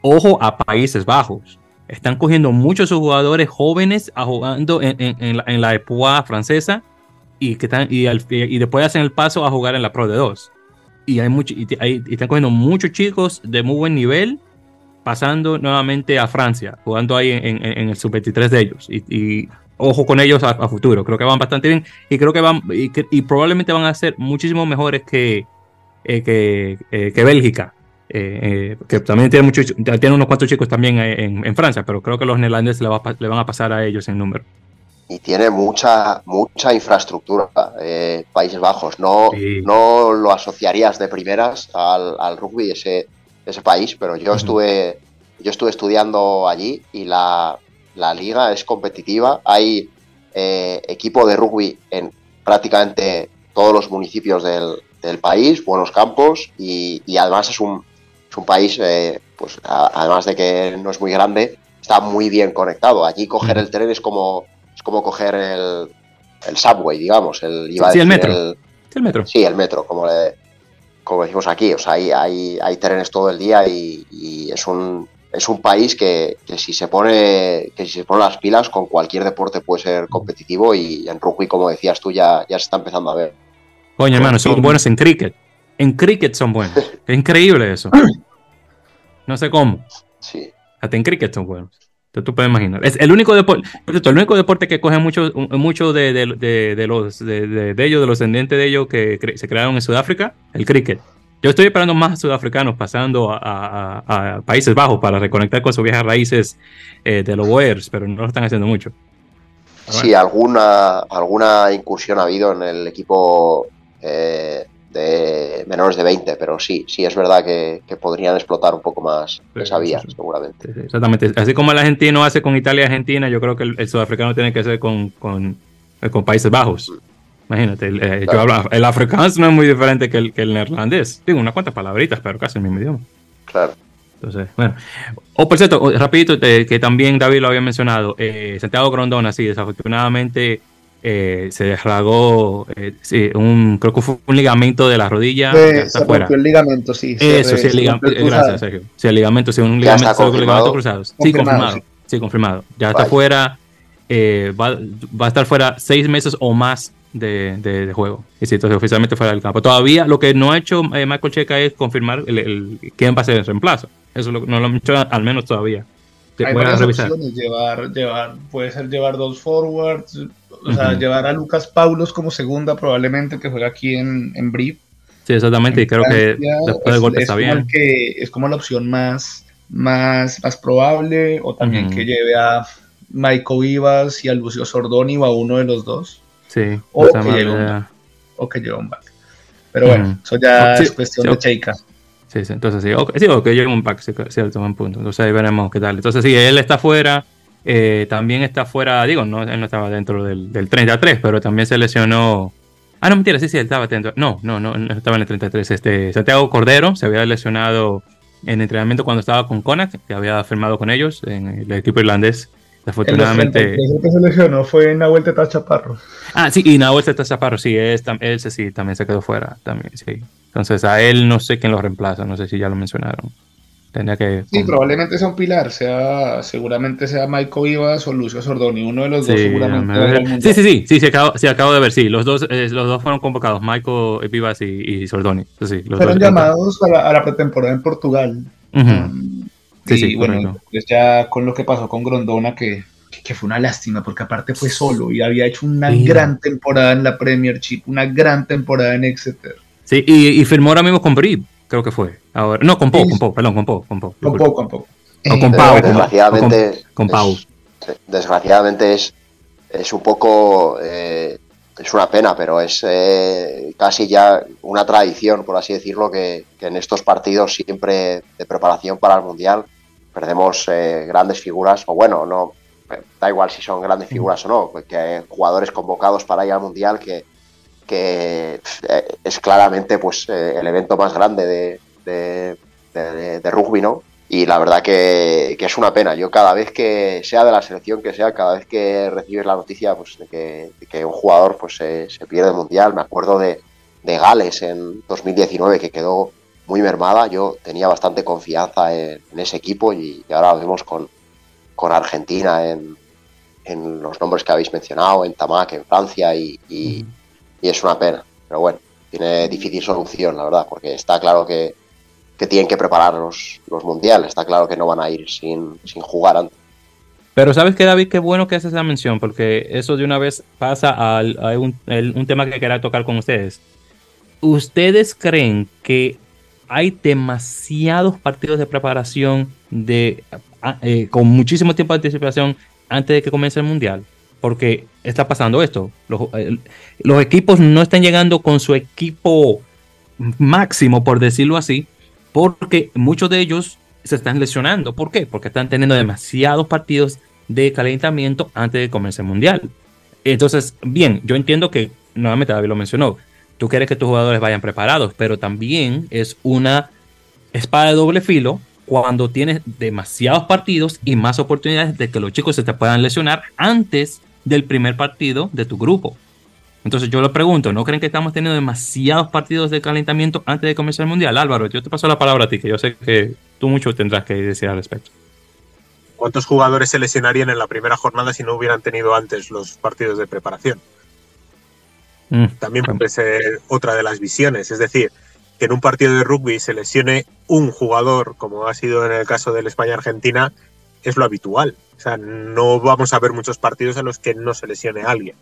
Ojo a Países Bajos. Están cogiendo muchos jugadores jóvenes a jugando en, en, la, en la francesa y, que están, y, y, después hacen el paso a jugar en la Pro de 2. Y, hay mucho, y, y están cogiendo muchos chicos de muy buen nivel pasando nuevamente a Francia, jugando ahí en, el sub-23 de ellos. Y, ojo con ellos a, futuro, creo que van bastante bien y creo que van y, probablemente van a ser muchísimo mejores que, eh, que, eh, que, Bélgica. Eh, que también tiene, muchos, tiene unos cuantos chicos también en, Francia, pero creo que los neerlandeses le, van a pasar a ellos en número. Y tiene mucha mucha infraestructura Países Bajos. No no lo asociarías de primeras al, al, rugby ese ese país, pero yo estuve, yo estuve estudiando allí y la, liga es competitiva. Hay eh, equipo de rugby en prácticamente todos los municipios del, país, buenos campos y, además es un, es un país, eh, pues además de que no es muy grande, está muy bien conectado. Allí coger el tren es como, es como coger el, el subway, digamos. El, sí, el metro. el metro. Sí, el metro, como le, como decimos aquí, o sea, hay, hay, hay trenes todo el día y, es un es un país que, si se pone que si se pone las pilas con cualquier deporte puede ser competitivo y en rugby como decías tú ya, ya se está empezando a ver. Oye hermano, son buenos en cricket. En cricket son buenos. [laughs] Es increíble eso. No sé cómo. Sí. Hasta en cricket son buenos. tú puedes imaginar. Es el único deporte, el único deporte que coge mucho, mucho de, de, de, los de, ellos, de los descendientes de ellos que se crearon en Sudáfrica, el cricket. Yo estoy esperando más sudafricanos pasando a, Países Bajos para reconectar con sus viejas raíces eh, de los Boers, pero no lo están haciendo mucho. Sí, alguna, alguna incursión ha habido en el equipo eh, de menores de 20, pero sí, sí es verdad que, podrían explotar un poco más esa vía, seguramente. exactamente. Así como el argentino hace con Italia y Argentina, yo creo que el, sudafricano tiene que hacer con, con, con Países Bajos. Imagínate, el, eh, el africano no es muy diferente que el, que el neerlandés. Digo, unas cuantas palabritas, pero casi el mismo idioma. Claro. Entonces, bueno. O oh, por cierto, rapidito, que también David lo había mencionado, eh, Santiago Grondona, sí, desafortunadamente eh, se desragó, sí, un, creo que fue un ligamento de la rodilla. se rompió el ligamento, sí. Eso, sí, el ligamento, gracias, Sergio. Sí, el ligamento, sí, un ligamento, ligamento cruzado. Sí, confirmado. Sí. confirmado. Ya está fuera, va, va a estar fuera seis meses o más de, de, juego. Y si entonces oficialmente fuera del campo. Todavía lo que no ha hecho eh, Michael Checa es confirmar el, quién va a ser el reemplazo. Eso no lo han hecho al menos todavía. Hay varias opciones, llevar, llevar, puede ser llevar dos forwards, o sea, llevar a Lucas Paulos como segunda probablemente que juega aquí en, en Brief. Sí, exactamente, y creo que después del golpe está bien. Que es como la opción más, más, más probable, o también que lleve a Michael Vivas y a Lucio Sordoni o a uno de los dos. Sí, o, que llegue un, o que llegue un back. Pero bueno, eso ya es cuestión de Cheika. Sí, sí, entonces sí, okay, sí, o que llegue un back, cierto, buen punto. Entonces ahí veremos qué tal. Entonces sí, él está fuera, eh, también está fuera, digo, no, él no estaba dentro del, del 33, pero también se lesionó. Ah, no, mentira, sí, sí, él estaba dentro. No, no, no, no estaba en el 33. Este, Santiago Cordero se había lesionado en entrenamiento cuando estaba con Konak, que había firmado con ellos en el equipo irlandés Desafortunadamente. El que se lesionó fue Nahuel Teta Chaparro. Ah, sí, y Nahuel Teta Chaparro, sí, es, él sí, también se quedó fuera, también, sí. Entonces a él no sé quién lo reemplaza, no sé si ya lo mencionaron. Tendría que. Sí, probablemente sea un pilar, sea, seguramente sea Michael Vivas o Lucio Sordoni, uno de los dos seguramente. Sí, sí, sí, sí, sí, acabo, sí, acabo de ver, sí, los dos, eh, los dos fueron convocados, Michael Vivas y, y Sordoni. Sí, los fueron llamados a la, a la, pretemporada en Portugal. Sí, sí, bueno, pues ya con lo que pasó con Grondona, que, que, fue una lástima, porque aparte fue solo y había hecho una gran temporada en la Premiership, una gran temporada en Exeter. Sí, y, y firmó ahora mismo con Brib, creo que fue. Ahora, no, con Pau, con Pau, perdón, con Pau. Con Pau, con Pau, con Pau. O con Pau, desgraciadamente, con, Pau. Es, desgraciadamente es, es un poco... Eh, es una pena, pero es eh, casi ya una tradición, por así decirlo, que, que, en estos partidos siempre de preparación para el Mundial perdemos eh, grandes figuras, o bueno, no da igual si son grandes figuras o no, que hay jugadores convocados para ir al Mundial que, que eh, es claramente pues eh, el evento más grande de, de, de, de, rugby, ¿no? Y la verdad que, que, es una pena. Yo cada vez que sea de la selección que sea, cada vez que recibes la noticia pues, de, que, que un jugador pues, se, se pierde el Mundial, me acuerdo de, de Gales en 2019 que quedó muy mermada. Yo tenía bastante confianza en, en ese equipo y, y, ahora lo vemos con, con Argentina en, en, los nombres que habéis mencionado, en Tamac, en Francia, y, y, y, es una pena. Pero bueno, tiene difícil solución, la verdad, porque está claro que, que tienen que preparar los, los, mundiales, está claro que no van a ir sin, sin jugar antes. Pero sabes que David, qué bueno que haces esa mención, porque eso de una vez pasa a, a un, el, un tema que quería tocar con ustedes. ¿Ustedes creen que hay demasiados partidos de preparación de, eh, con muchísimo tiempo de anticipación antes de que comience el mundial. Porque está pasando esto. Los, equipos no están llegando con su equipo máximo, por decirlo así, porque muchos de ellos se están lesionando. ¿Por qué? Porque están teniendo demasiados partidos de calentamiento antes de comenzar el mundial. Entonces, bien, yo entiendo que, nuevamente David lo mencionó, tú quieres que tus jugadores vayan preparados, pero también es una espada de doble filo cuando tienes demasiados partidos y más oportunidades de que los chicos se te puedan lesionar antes del primer partido de tu grupo. Entonces yo le pregunto, ¿no creen que estamos teniendo demasiados partidos de calentamiento antes de comenzar el Mundial? Álvaro, yo te paso la palabra a ti, que yo sé que tú mucho tendrás que decir al respecto. ¿Cuántos jugadores se lesionarían en la primera jornada si no hubieran tenido antes los partidos de preparación? Mm, También puede ser otra de las visiones. Es decir, que en un partido de rugby se lesione un jugador, como ha sido en el caso del España-Argentina, es lo habitual. O sea, no vamos a ver muchos partidos en los que no se lesione a alguien.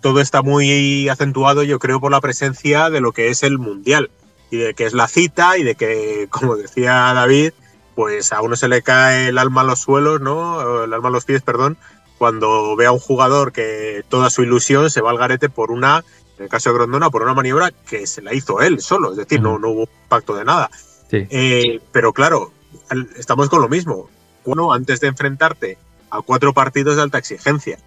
Todo está muy acentuado, yo creo, por la presencia de lo que es el Mundial y de que es la cita y de que, [laughs] como decía David, pues a uno se le cae el alma a los suelos, ¿no? El alma a los pies, perdón, cuando ve a un jugador que toda su ilusión se va al garete por una en el caso de Grondona, por una maniobra que se la hizo él solo, es decir, no, no hubo pacto de nada. Sí. Eh, pero claro, estamos con lo mismo. Bueno, antes de enfrentarte a cuatro partidos de alta exigencia,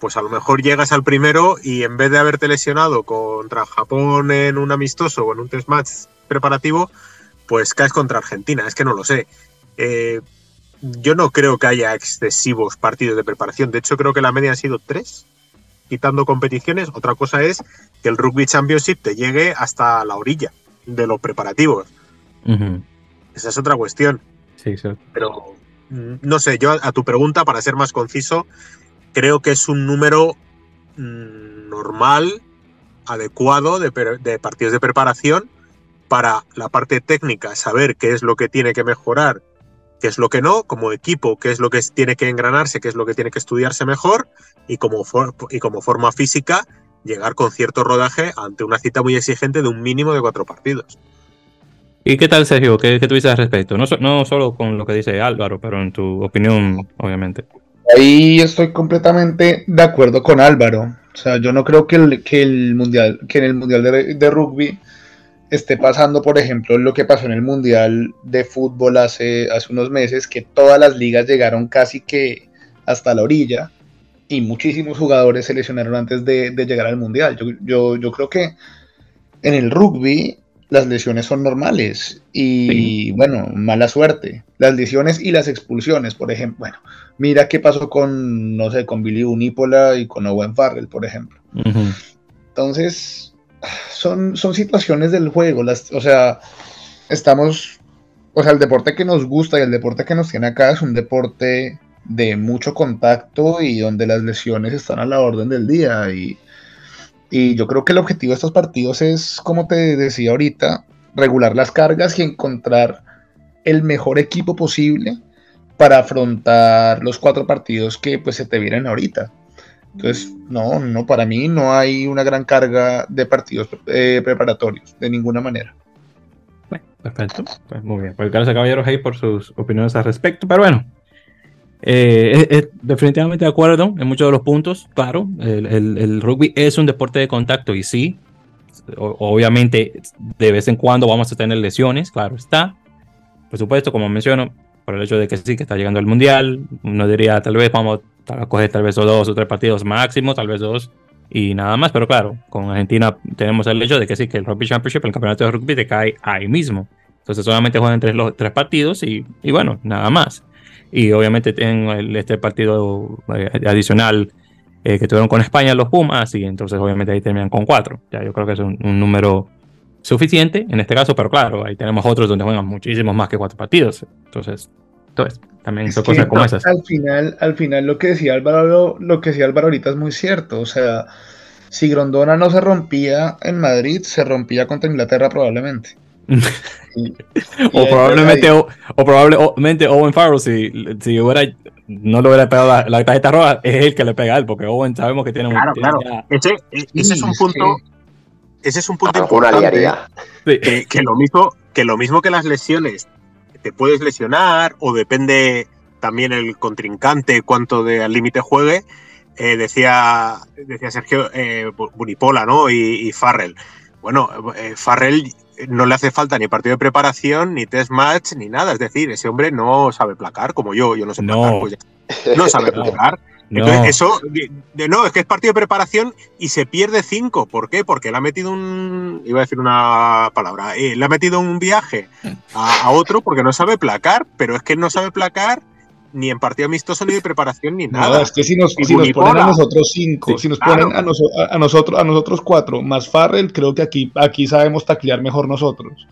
pues a lo mejor llegas al primero y en vez de haberte lesionado contra Japón en un amistoso o en un test match preparativo, pues caes contra Argentina. Es que no lo sé. Eh, yo no creo que haya excesivos partidos de preparación. De hecho, creo que la media han sido tres quitando competiciones. Otra cosa es que el Rugby Championship te llegue hasta la orilla de los preparativos. Uh -huh. Esa es otra cuestión. Sí, sí. Pero no sé, yo a tu pregunta, para ser más conciso, creo que es un número mmm, normal, adecuado de, de partidos de preparación para la parte técnica, saber qué es lo que tiene que mejorar qué es lo que no, como equipo, qué es lo que tiene que engranarse, qué es lo que tiene que estudiarse mejor y como, for y como forma física llegar con cierto rodaje ante una cita muy exigente de un mínimo de cuatro partidos. ¿Y qué tal, Sergio? ¿Qué, qué tú dices al respecto? No, no, solo con lo que dice Álvaro, pero en tu opinión, obviamente. Ahí estoy completamente de acuerdo con Álvaro. O sea, yo no creo que, el, que, el mundial, que en el Mundial de, de Rugby esté pasando, por ejemplo, lo que pasó en el Mundial de Fútbol hace, hace unos meses, que todas las ligas llegaron casi que hasta la orilla y muchísimos jugadores se lesionaron antes de, de llegar al Mundial. Yo, yo, yo, creo que en el rugby las lesiones son normales y bueno, mala suerte. Las lesiones y las expulsiones, por ejemplo. Bueno, mira qué pasó con, no sé, con Billy Unípola y con Owen Farrell, por ejemplo. Entonces, son, son situaciones del juego. Las, o sea, estamos, o sea, el deporte que nos gusta y el deporte que nos tiene acá es un deporte de mucho contacto y donde las lesiones están a la orden del día y y yo creo que el objetivo de estos partidos es, como te decía ahorita, regular las cargas y encontrar el mejor equipo posible para afrontar los cuatro partidos que pues se te vienen ahorita. Entonces, no, no, para mí no hay una gran carga de partidos eh, preparatorios, de ninguna manera. perfecto, pues muy bien. Pues gracias caballeros ahí por sus opiniones al respecto, pero bueno, eh, definitivamente de acuerdo en muchos de los puntos. Claro, el, rugby es un deporte de contacto y sí, obviamente de vez en cuando vamos a tener lesiones, claro está. Por supuesto, como menciono, por el hecho de que sí, que está llegando el mundial, uno diría tal vez vamos coger tal vez dos o tres partidos máximo, tal vez dos y nada más. Pero claro, con Argentina tenemos el hecho de que sí, que el Rugby Championship, el campeonato de rugby, te cae ahí mismo. Entonces solamente juegan tres, los, tres partidos y, y bueno, nada más y obviamente tienen este partido eh, adicional eh, que tuvieron con España los Pumas y entonces obviamente ahí terminan con cuatro. Ya yo creo que es un, número suficiente en este caso, pero claro, ahí tenemos otros donde juegan muchísimos más que cuatro partidos. Entonces, entonces también son cosas como esas. Al final, al final lo que decía Álvaro, lo que decía Álvaro ahorita es muy cierto. O sea, si Grondona no se rompía en Madrid, se rompía contra Inglaterra probablemente. [laughs] o, probablemente, o, probablemente Owen Farrell, si, si hubiera, no le hubiera pegado la, tarjeta roja, es el que le pega a él, porque Owen sabemos que tiene un. Claro, claro. Ese, es un punto. Ese es un punto importante. Que, que, lo mismo, que lo mismo que las lesiones, te puedes lesionar, o depende también el contrincante cuánto de al límite juegue. Eh, decía, decía Sergio eh, Bunipola ¿no? y, y Farrell. Bueno, eh, Farrell no le hace falta ni partido de preparación, ni test match, ni nada. Es decir, ese hombre no sabe placar, como yo, yo no sé placar, pues [laughs] no sabe placar. Entonces, eso, de, no, es que es partido de preparación y se pierde cinco. ¿Por qué? Porque le ha metido un, iba a decir una palabra, eh, le ha metido un viaje a, a, otro porque no sabe placar, pero es que no sabe placar ni en partido amistoso ni de preparación ni nada. No, es que si nos, si nos ponen a nosotros cinco, si nos ponen a, a, nosotros a nosotros cuatro más Farrell, creo que aquí, aquí sabemos taclear mejor nosotros.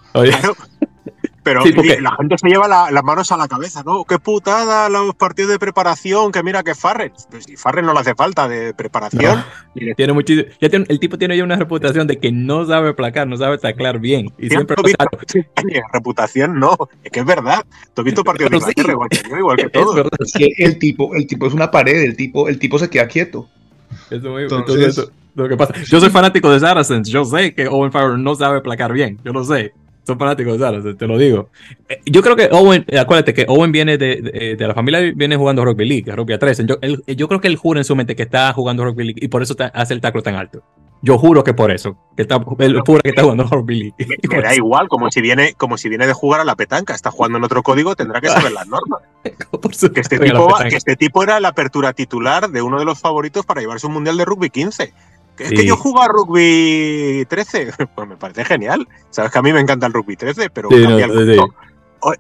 Pero la gente se lleva las manos a la cabeza, ¿no? Qué putada los partidos de preparación, que mira que Farrell. Pues si Farrell no le hace falta de preparación. Tiene muchísimo, ya tiene, el tipo tiene ya una reputación de que no sabe placar, no sabe taclar bien. Y siempre reputación no, es que es verdad. Tú has visto partidos de Inglaterra igual que yo, igual que todos. Es, que el tipo, el tipo es una pared, el tipo, el tipo se queda quieto. Eso, Entonces, lo que pasa. Yo soy fanático de Saracens, yo sé que Owen Farrell no sabe placar bien, yo lo sé son fanáticos de te lo digo. Eh, yo creo que Owen, eh, acuérdate que Owen viene de, de, la familia, viene jugando Rugby League, Rugby a 13. Yo, yo creo que él jura en su mente que está jugando Rugby League y por eso hace el taclo tan alto. Yo juro que por eso, que está, él jura que está jugando Rugby League. [laughs] Me, da igual, como si, viene, como si viene de jugar a la petanca, está jugando en otro código, tendrá que saber las normas. [laughs] que, este tipo, que este tipo era la apertura titular de uno de los favoritos para llevarse un mundial de rugby 15 es que yo juego a rugby 13. [laughs] Pues me parece genial. Sabes que a mí me encanta el rugby 13, pero cambia el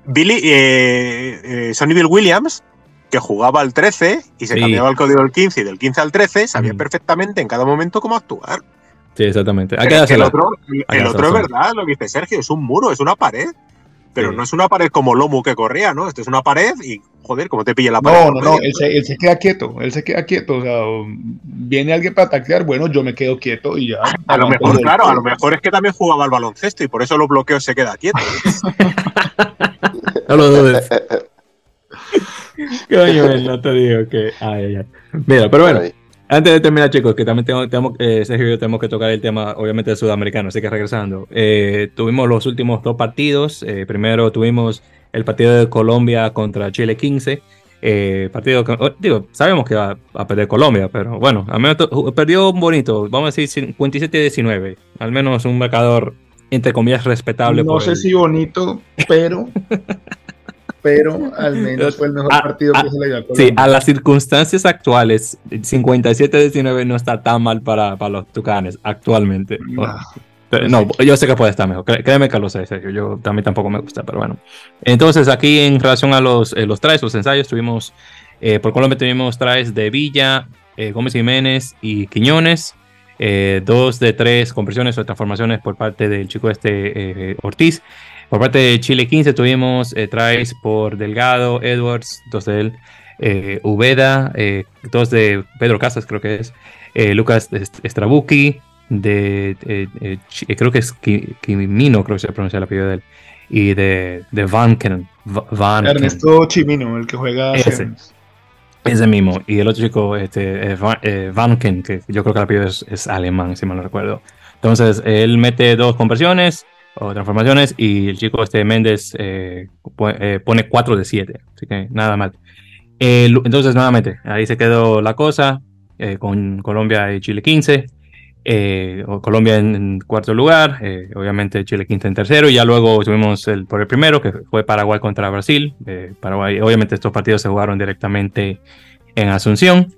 Billy, eh, eh, Sonny Bill Williams, que jugaba al 13 y se cambiaba el código del 15 y del 15 al 13, sabía mm. perfectamente en cada momento cómo actuar. Sí, exactamente. el otro, el otro es verdad, lo que dice Sergio, es un muro, es una pared. Pero no es una pared como Lomu que corría, ¿no? Esto es una pared y, joder, como te pilla la pared. No, no, no, él se, queda quieto, él se queda quieto. O sea, viene alguien para taclear, bueno, yo me quedo quieto y ya. A lo mejor, claro, a lo mejor es que también jugaba al baloncesto y por eso los bloqueos se queda quieto. no lo dudes. Coño, no te digo que. Ay, ay, Mira, pero bueno. Antes de terminar, chicos, que también tengo, tenemos, eh, Sergio y yo tenemos que tocar el tema, obviamente, del sudamericano, así que regresando. Eh, tuvimos los últimos dos partidos. Eh, primero tuvimos el partido de Colombia contra Chile 15. partido que, oh, digo, sabemos que va a perder Colombia, pero bueno, al menos perdió un bonito, vamos a decir 57-19. Al menos un marcador, entre comillas, respetable. No sé si bonito, pero [laughs] pero [laughs] al menos fue el mejor ah, partido que ah, se le dio a Sí, a las circunstancias actuales, 57-19 no está tan mal para, para los Tucanes actualmente. no, yo sé que puede estar mejor. Créeme que lo sé, Sergio. Yo también tampoco me gusta, pero bueno. Entonces, aquí en relación a los, eh, los trajes, los ensayos, tuvimos, eh, por Colombia tuvimos trajes de Villa, eh, Gómez Jiménez y Quiñones. dos de tres conversiones o transformaciones por parte del chico este Ortiz. Por parte de Chile 15 tuvimos trajes por Delgado, Edwards, dos de él, Ubeda, dos de Pedro Casas creo que es, Lucas Strabuki, de, eh, eh, creo que es Kimino, creo que se pronuncia el apellido de él, y de, de Vanken, Ernesto Chimino, el que juega ese, ese mismo, y el otro chico, este, eh, Vanken, que yo creo que el apellido es, alemán, si mal no recuerdo. Entonces, él mete dos conversiones o transformaciones y el chico este Méndez pone 4 de 7, así que nada mal. entonces, nuevamente, ahí se quedó la cosa con Colombia y Chile 15. Eh, Colombia en, cuarto lugar, eh, obviamente Chile quinto en tercero, y ya luego tuvimos el, por el primero, que fue Paraguay contra Brasil. Eh, Paraguay, obviamente estos partidos se jugaron directamente en Asunción.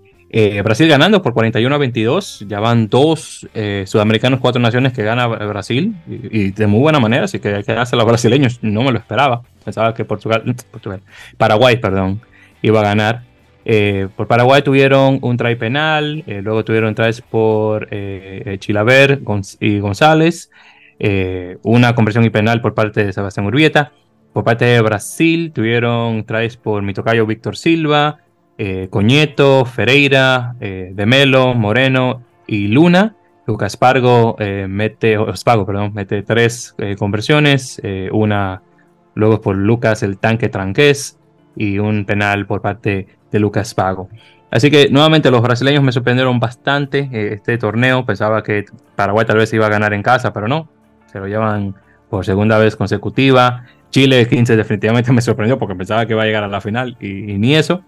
Brasil ganando por 41 a 22, ya van dos sudamericanos, cuatro naciones que gana Brasil, y, de muy buena manera, así que hay que darse a los brasileños, no me lo esperaba, pensaba que [clears throat] Portugal, Paraguay, perdón, iba a ganar. Eh, por Paraguay tuvieron un try penal, eh, luego tuvieron tries por eh, Chilaver y González, una conversión y penal por parte de Sebastián Urbieta. Por parte de Brasil tuvieron tries por Mitocayo Víctor Silva, Coñeto, Ferreira, Demelo, Moreno y Luna. Lucas Pargo mete, Spago, perdón, mete tres conversiones, una luego por Lucas el tanque Tranqués y un penal por parte de Lucas Pago. Así que nuevamente los brasileños me sorprendieron bastante eh, este torneo. Pensaba que Paraguay tal vez iba a ganar en casa, pero no. Se lo llevan por segunda vez consecutiva. Chile 15 definitivamente me sorprendió porque pensaba que iba a llegar a la final y, ni eso.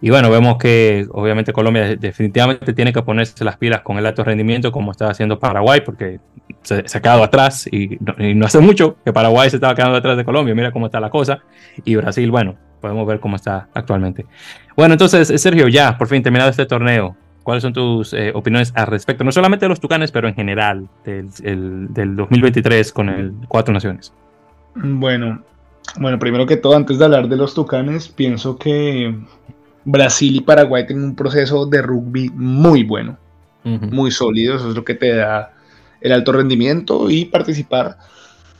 Y bueno, vemos que obviamente Colombia definitivamente tiene que ponerse las pilas con el alto rendimiento como está haciendo Paraguay porque se, ha quedado atrás y no hace mucho que Paraguay se estaba quedando atrás de Colombia. Mira cómo está la cosa. Y Brasil, bueno, podemos ver cómo está actualmente. Bueno, entonces, eh, Sergio, ya, por fin terminado este torneo, ¿cuáles son tus eh, opiniones al respecto? No solamente de los Tucanes, pero en general del, del 2023 con el Cuatro Naciones. Bueno, bueno, primero que todo, antes de hablar de los Tucanes, pienso que Brasil y Paraguay tienen un proceso de rugby muy bueno, muy sólido, eso es lo que te da el alto rendimiento y participar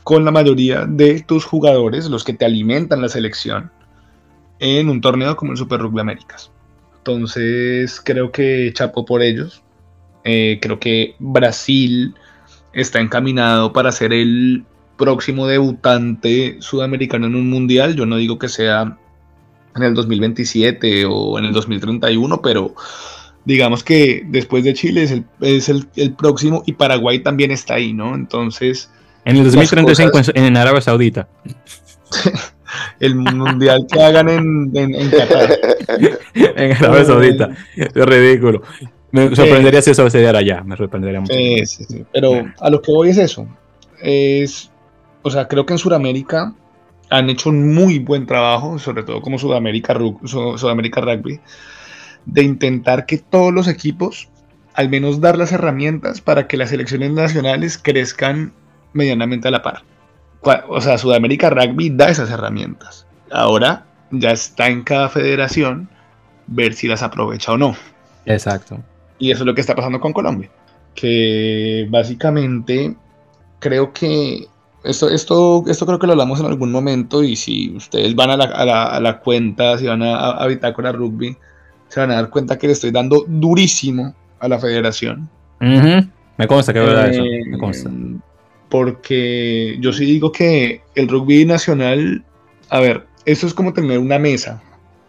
con la mayoría de tus jugadores, los que te alimentan la selección en un torneo como el Super Rugby Américas. Entonces creo que chapo por ellos. Eh, creo que Brasil está encaminado para ser el próximo debutante sudamericano en un mundial. Yo no digo que sea en el 2027 o en el 2031, pero digamos que después de Chile es el, es el, próximo y Paraguay también está ahí, ¿no? Entonces... En el 2035 en Arabia Saudita. [laughs] el mundial que hagan en, en, Qatar. [laughs] en Arabia Saudita. [laughs] Es ridículo. Me sorprendería si eso se diera allá. Me sorprendería mucho. Pero a lo que voy es eso. Es, o sea, creo que en Sudamérica han hecho un muy buen trabajo, sobre todo como Sudamérica, Sudamérica Rugby, de intentar que todos los equipos, al menos dar las herramientas para que las selecciones nacionales crezcan medianamente a la par o sea, Sudamérica Rugby da esas herramientas. Ahora ya está en cada federación ver si las aprovecha o no. Exacto. Y eso es lo que está pasando con Colombia. Que básicamente creo que esto, esto, esto creo que lo hablamos en algún momento y si ustedes van a la, cuenta, si van a, a Bitácora Rugby, se van a dar cuenta que le estoy dando durísimo a la federación. Me consta que verdad eso. Me consta porque yo sí digo que el rugby nacional, a ver, eso es como tener una mesa.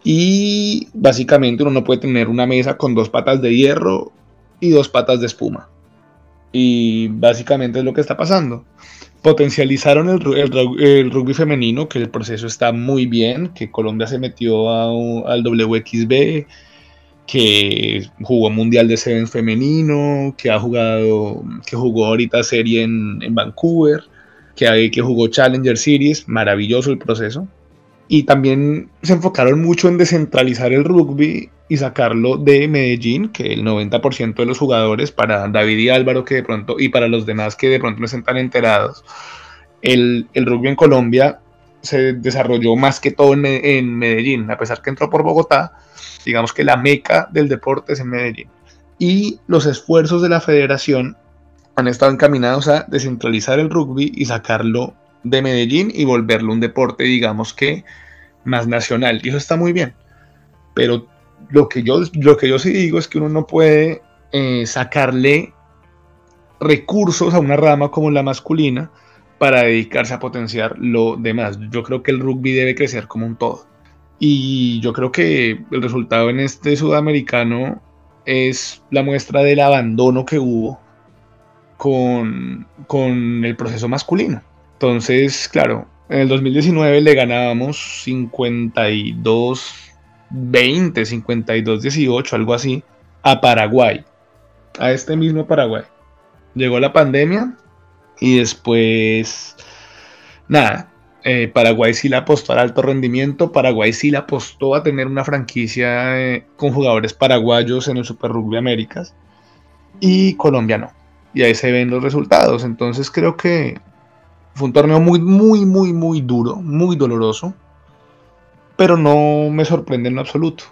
Y básicamente uno no puede tener una mesa con dos patas de hierro y dos patas de espuma. Y básicamente es lo que está pasando. Potencializaron el, rugby femenino, que el proceso está muy bien, que Colombia se metió al WXB, que jugó Mundial de Sevens femenino, que ha jugado, que jugó ahorita serie en, Vancouver, que, que jugó Challenger Series, maravilloso el proceso. Y también se enfocaron mucho en descentralizar el rugby y sacarlo de Medellín, que el 90% de los jugadores, para David y Álvaro, que de pronto, y para los demás que de pronto no están tan enterados, el, rugby en Colombia se desarrolló más que todo en, en, Medellín, a pesar que entró por Bogotá, digamos que la meca del deporte es en Medellín. Y los esfuerzos de la federación han estado encaminados a descentralizar el rugby y sacarlo de Medellín y volverlo un deporte, digamos que más nacional. Y eso está muy bien. Pero lo que yo, lo que yo sí digo es que uno no puede eh, sacarle recursos a una rama como la masculina para dedicarse a potenciar lo demás. Yo creo que el rugby debe crecer como un todo. Y yo creo que el resultado en este sudamericano es la muestra del abandono que hubo con, con el proceso masculino. Entonces, claro, en el 2019 le ganábamos 52, 20, 52, 18, algo así, a Paraguay, a este mismo Paraguay. Llegó la pandemia y después, nada, eh, Paraguay sí le apostó al alto rendimiento, Paraguay sí le apostó a tener una franquicia eh, con jugadores paraguayos en el Super Rugby Américas y Colombia no. Y ahí se ven los resultados. Entonces creo que fue un torneo muy, muy, muy, muy duro, muy doloroso, pero no me sorprende en lo absoluto.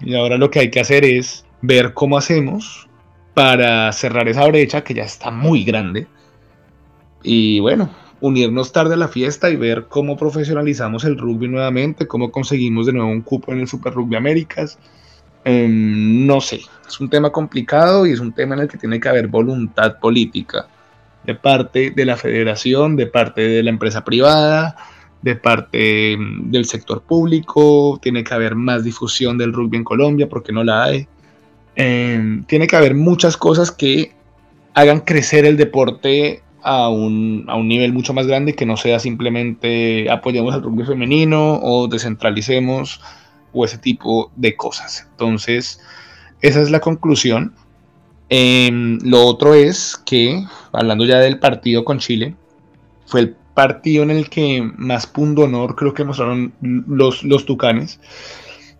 Y ahora lo que hay que hacer es ver cómo hacemos para cerrar esa brecha que ya está muy grande. Y bueno, unirnos tarde a la fiesta y ver cómo profesionalizamos el rugby nuevamente, cómo conseguimos de nuevo un cupo en el Super Rugby Américas. Em, no sé, es un tema complicado y es un tema en el que tiene que haber voluntad política de parte de la federación, de parte de la empresa privada, de parte mm, del sector público, tiene que haber más difusión del rugby en Colombia porque no la hay. Em, tiene que haber muchas cosas que hagan crecer el deporte a un, a un, nivel mucho más grande que no sea simplemente apoyemos al rugby femenino o descentralicemos o ese tipo de cosas. Entonces, esa es la conclusión. Em, lo otro es que, hablando ya del partido con Chile, fue el partido en el que más punto honor creo que mostraron los, los Tucanes.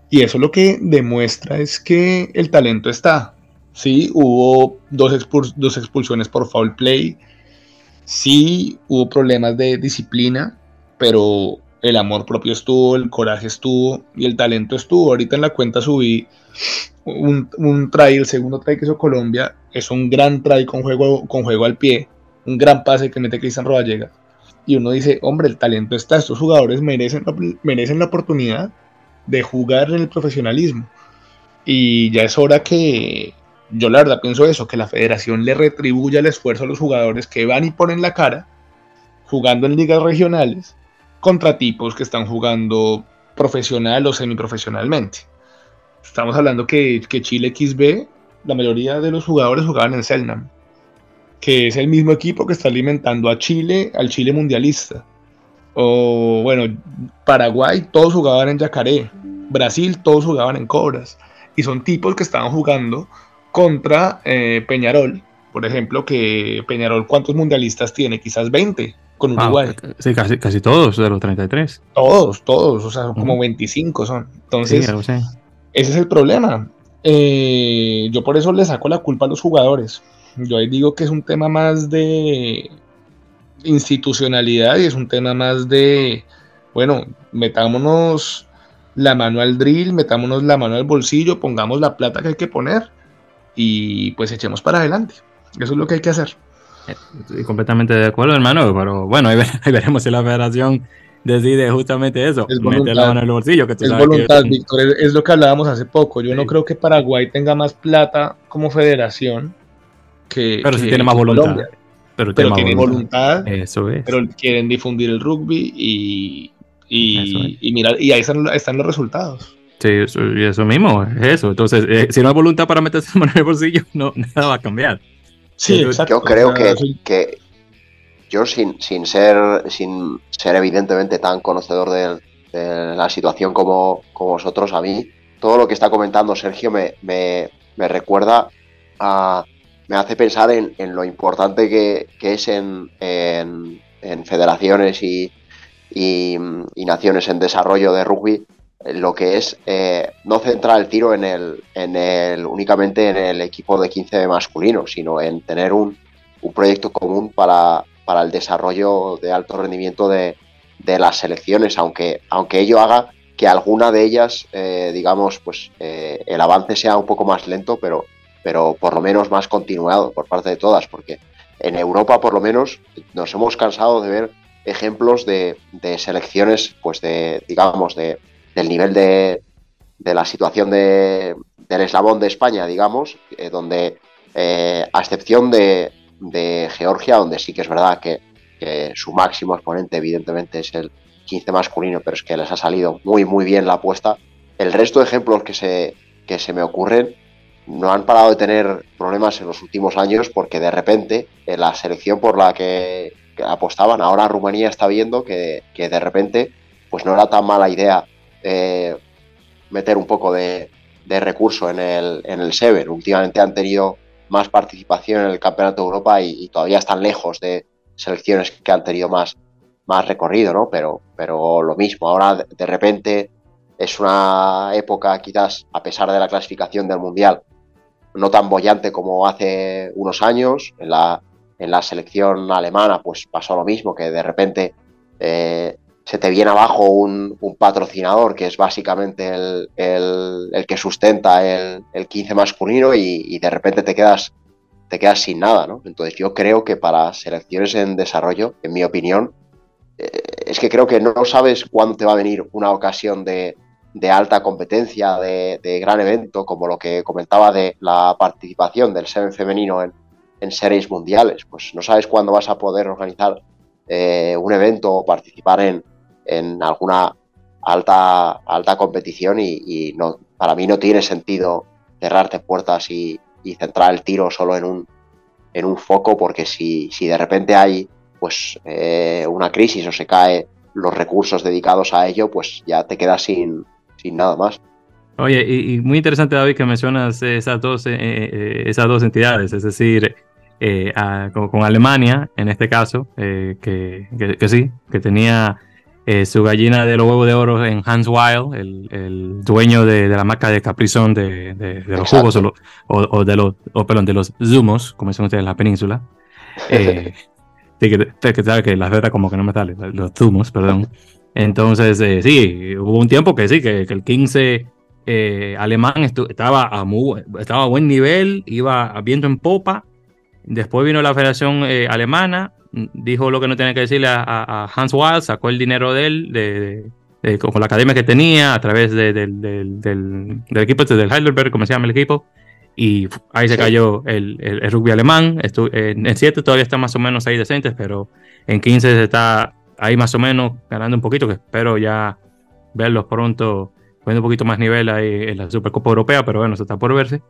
Y eso lo que demuestra es que el talento está. Sí, hubo dos, dos expulsiones por foul play. Sí, hubo problemas de disciplina, pero el amor propio estuvo, el coraje estuvo y el talento estuvo. Ahorita en la cuenta subí un, un try, el segundo try que hizo Colombia, es un gran try con juego, con juego al pie, un gran pase que mete Cristian Rodallega. Y uno dice, hombre, el talento está, estos jugadores merecen, merecen la oportunidad de jugar en el profesionalismo. Y ya es hora que, yo la verdad pienso eso, que la federación le retribuya el esfuerzo a los jugadores que van y ponen la cara jugando en ligas regionales contra tipos que están jugando profesional o semiprofesionalmente. Estamos hablando que, Chile XB, la mayoría de los jugadores jugaban en Selnam, que es el mismo equipo que está alimentando a Chile, al Chile mundialista. O bueno, Paraguay, todos jugaban en Yacaré. Brasil, todos jugaban en Cobras. Y son tipos que estaban jugando contra eh, Peñarol, por ejemplo, que Peñarol, ¿cuántos mundialistas tiene? Quizás 20 con ah, Uruguay. sí, casi, casi todos de los 33. Todos, todos, o sea, como 25 son. Entonces, ese es el problema. Eh, yo por eso le saco la culpa a los jugadores. Yo ahí digo que es un tema más de institucionalidad y es un tema más de, bueno, metámonos la mano al drill, metámonos la mano al bolsillo, pongamos la plata que hay que poner y pues echemos para adelante. Eso es lo que hay que hacer. Estoy completamente de acuerdo, hermano, pero bueno, ahí, [laughs] veremos si la federación decide justamente eso, es voluntad, en el bolsillo. Que es voluntad, Víctor, es, lo que hablábamos hace poco. Yo no creo que Paraguay tenga más plata como federación que. Pero si tiene más voluntad. Pero, tienen voluntad, eso es. pero quieren difundir el rugby y, y, y mirar, y ahí están, están los resultados. Sí, eso, y eso mismo, es eso. Entonces, eh, si no hay voluntad para meterse en el bolsillo, [laughs] no, nada va a cambiar. Sí, exacto. Yo creo que, que yo sin, sin, ser, sin ser evidentemente tan conocedor de, la situación como, vosotros, a mí, todo lo que está comentando Sergio me, me, recuerda a, me hace pensar en, lo importante que, es en, en, federaciones y, y, naciones en desarrollo de rugby lo que es no centrar el tiro en el, en el únicamente en el equipo de 15 masculino, sino en tener un, un proyecto común para, para, el desarrollo de alto rendimiento de, de, las selecciones, aunque, aunque ello haga que alguna de ellas, digamos, pues el avance sea un poco más lento, pero pero por lo menos más continuado por parte de todas, porque en Europa por lo menos nos hemos cansado de ver ejemplos de, selecciones, pues de, digamos, de, del nivel de, de la situación de, del eslabón de España, digamos, eh, donde eh, a excepción de, Georgia, donde sí que es verdad que, su máximo exponente evidentemente es el 15 masculino, pero es que les ha salido muy muy bien la apuesta, el resto de ejemplos que se, que se me ocurren no han parado de tener problemas en los últimos años porque de repente en la selección por la que, apostaban, ahora Rumanía está viendo que, de repente pues no era tan mala idea eh, meter un poco de, recurso en el, en el Sever. Últimamente han tenido más participación en el Campeonato de Europa y, todavía están lejos de selecciones que han tenido más, más recorrido, ¿no? Pero, pero lo mismo, ahora de repente es una época quizás, a pesar de la clasificación del Mundial, no tan bollante como hace unos años. En la, en la selección alemana pues pasó lo mismo, que de repente eh, se te viene abajo un, patrocinador que es básicamente el, que sustenta el, el 15 masculino y, de repente te quedas, te quedas sin nada. ¿no? Entonces yo creo que para selecciones en desarrollo, en mi opinión, eh, es que creo que no sabes cuándo te va a venir una ocasión de, de alta competencia, de, gran evento, como lo que comentaba de la participación del Seven femenino en, series mundiales. Pues no sabes cuándo vas a poder organizar eh, un evento o participar en, en alguna alta, alta competición y, no, para mí no tiene sentido cerrarte puertas y, centrar el tiro solo en un, en un foco porque si, si de repente hay pues eh, una crisis o se cae los recursos dedicados a ello, pues ya te quedas sin, sin nada más. Oye, y, muy interesante, David, que mencionas esas dos, eh, eh, esas dos entidades, es decir, eh, con, Alemania, en este caso, que, sí, que tenía su gallina de los huevos de oro en Hans Weil, el, dueño de, la marca de Caprizón de, los jugos o, de los, o, perdón, de los zumos, como dicen ustedes en la península. [laughs] sí, que, que, que las letras como que no me salen, los zumos, perdón. Entonces, eh, sí, hubo un tiempo que sí, que, el 15 eh, alemán estaba, a estaba a buen nivel, iba viento en popa. Después vino la Federación eh, Alemana, dijo lo que no tenía que decirle a, Hans Wald, sacó el dinero de él, de, con la academia que tenía, a través del, del, equipo del Heidelberg, como se llama el equipo, y ahí se cayó el, rugby alemán. en 7 todavía está más o menos ahí decentes, pero en 15 se está ahí más o menos ganando un poquito, que espero ya verlos pronto poniendo un poquito más nivel ahí en la Supercopa Europea, pero bueno, eso está por verse.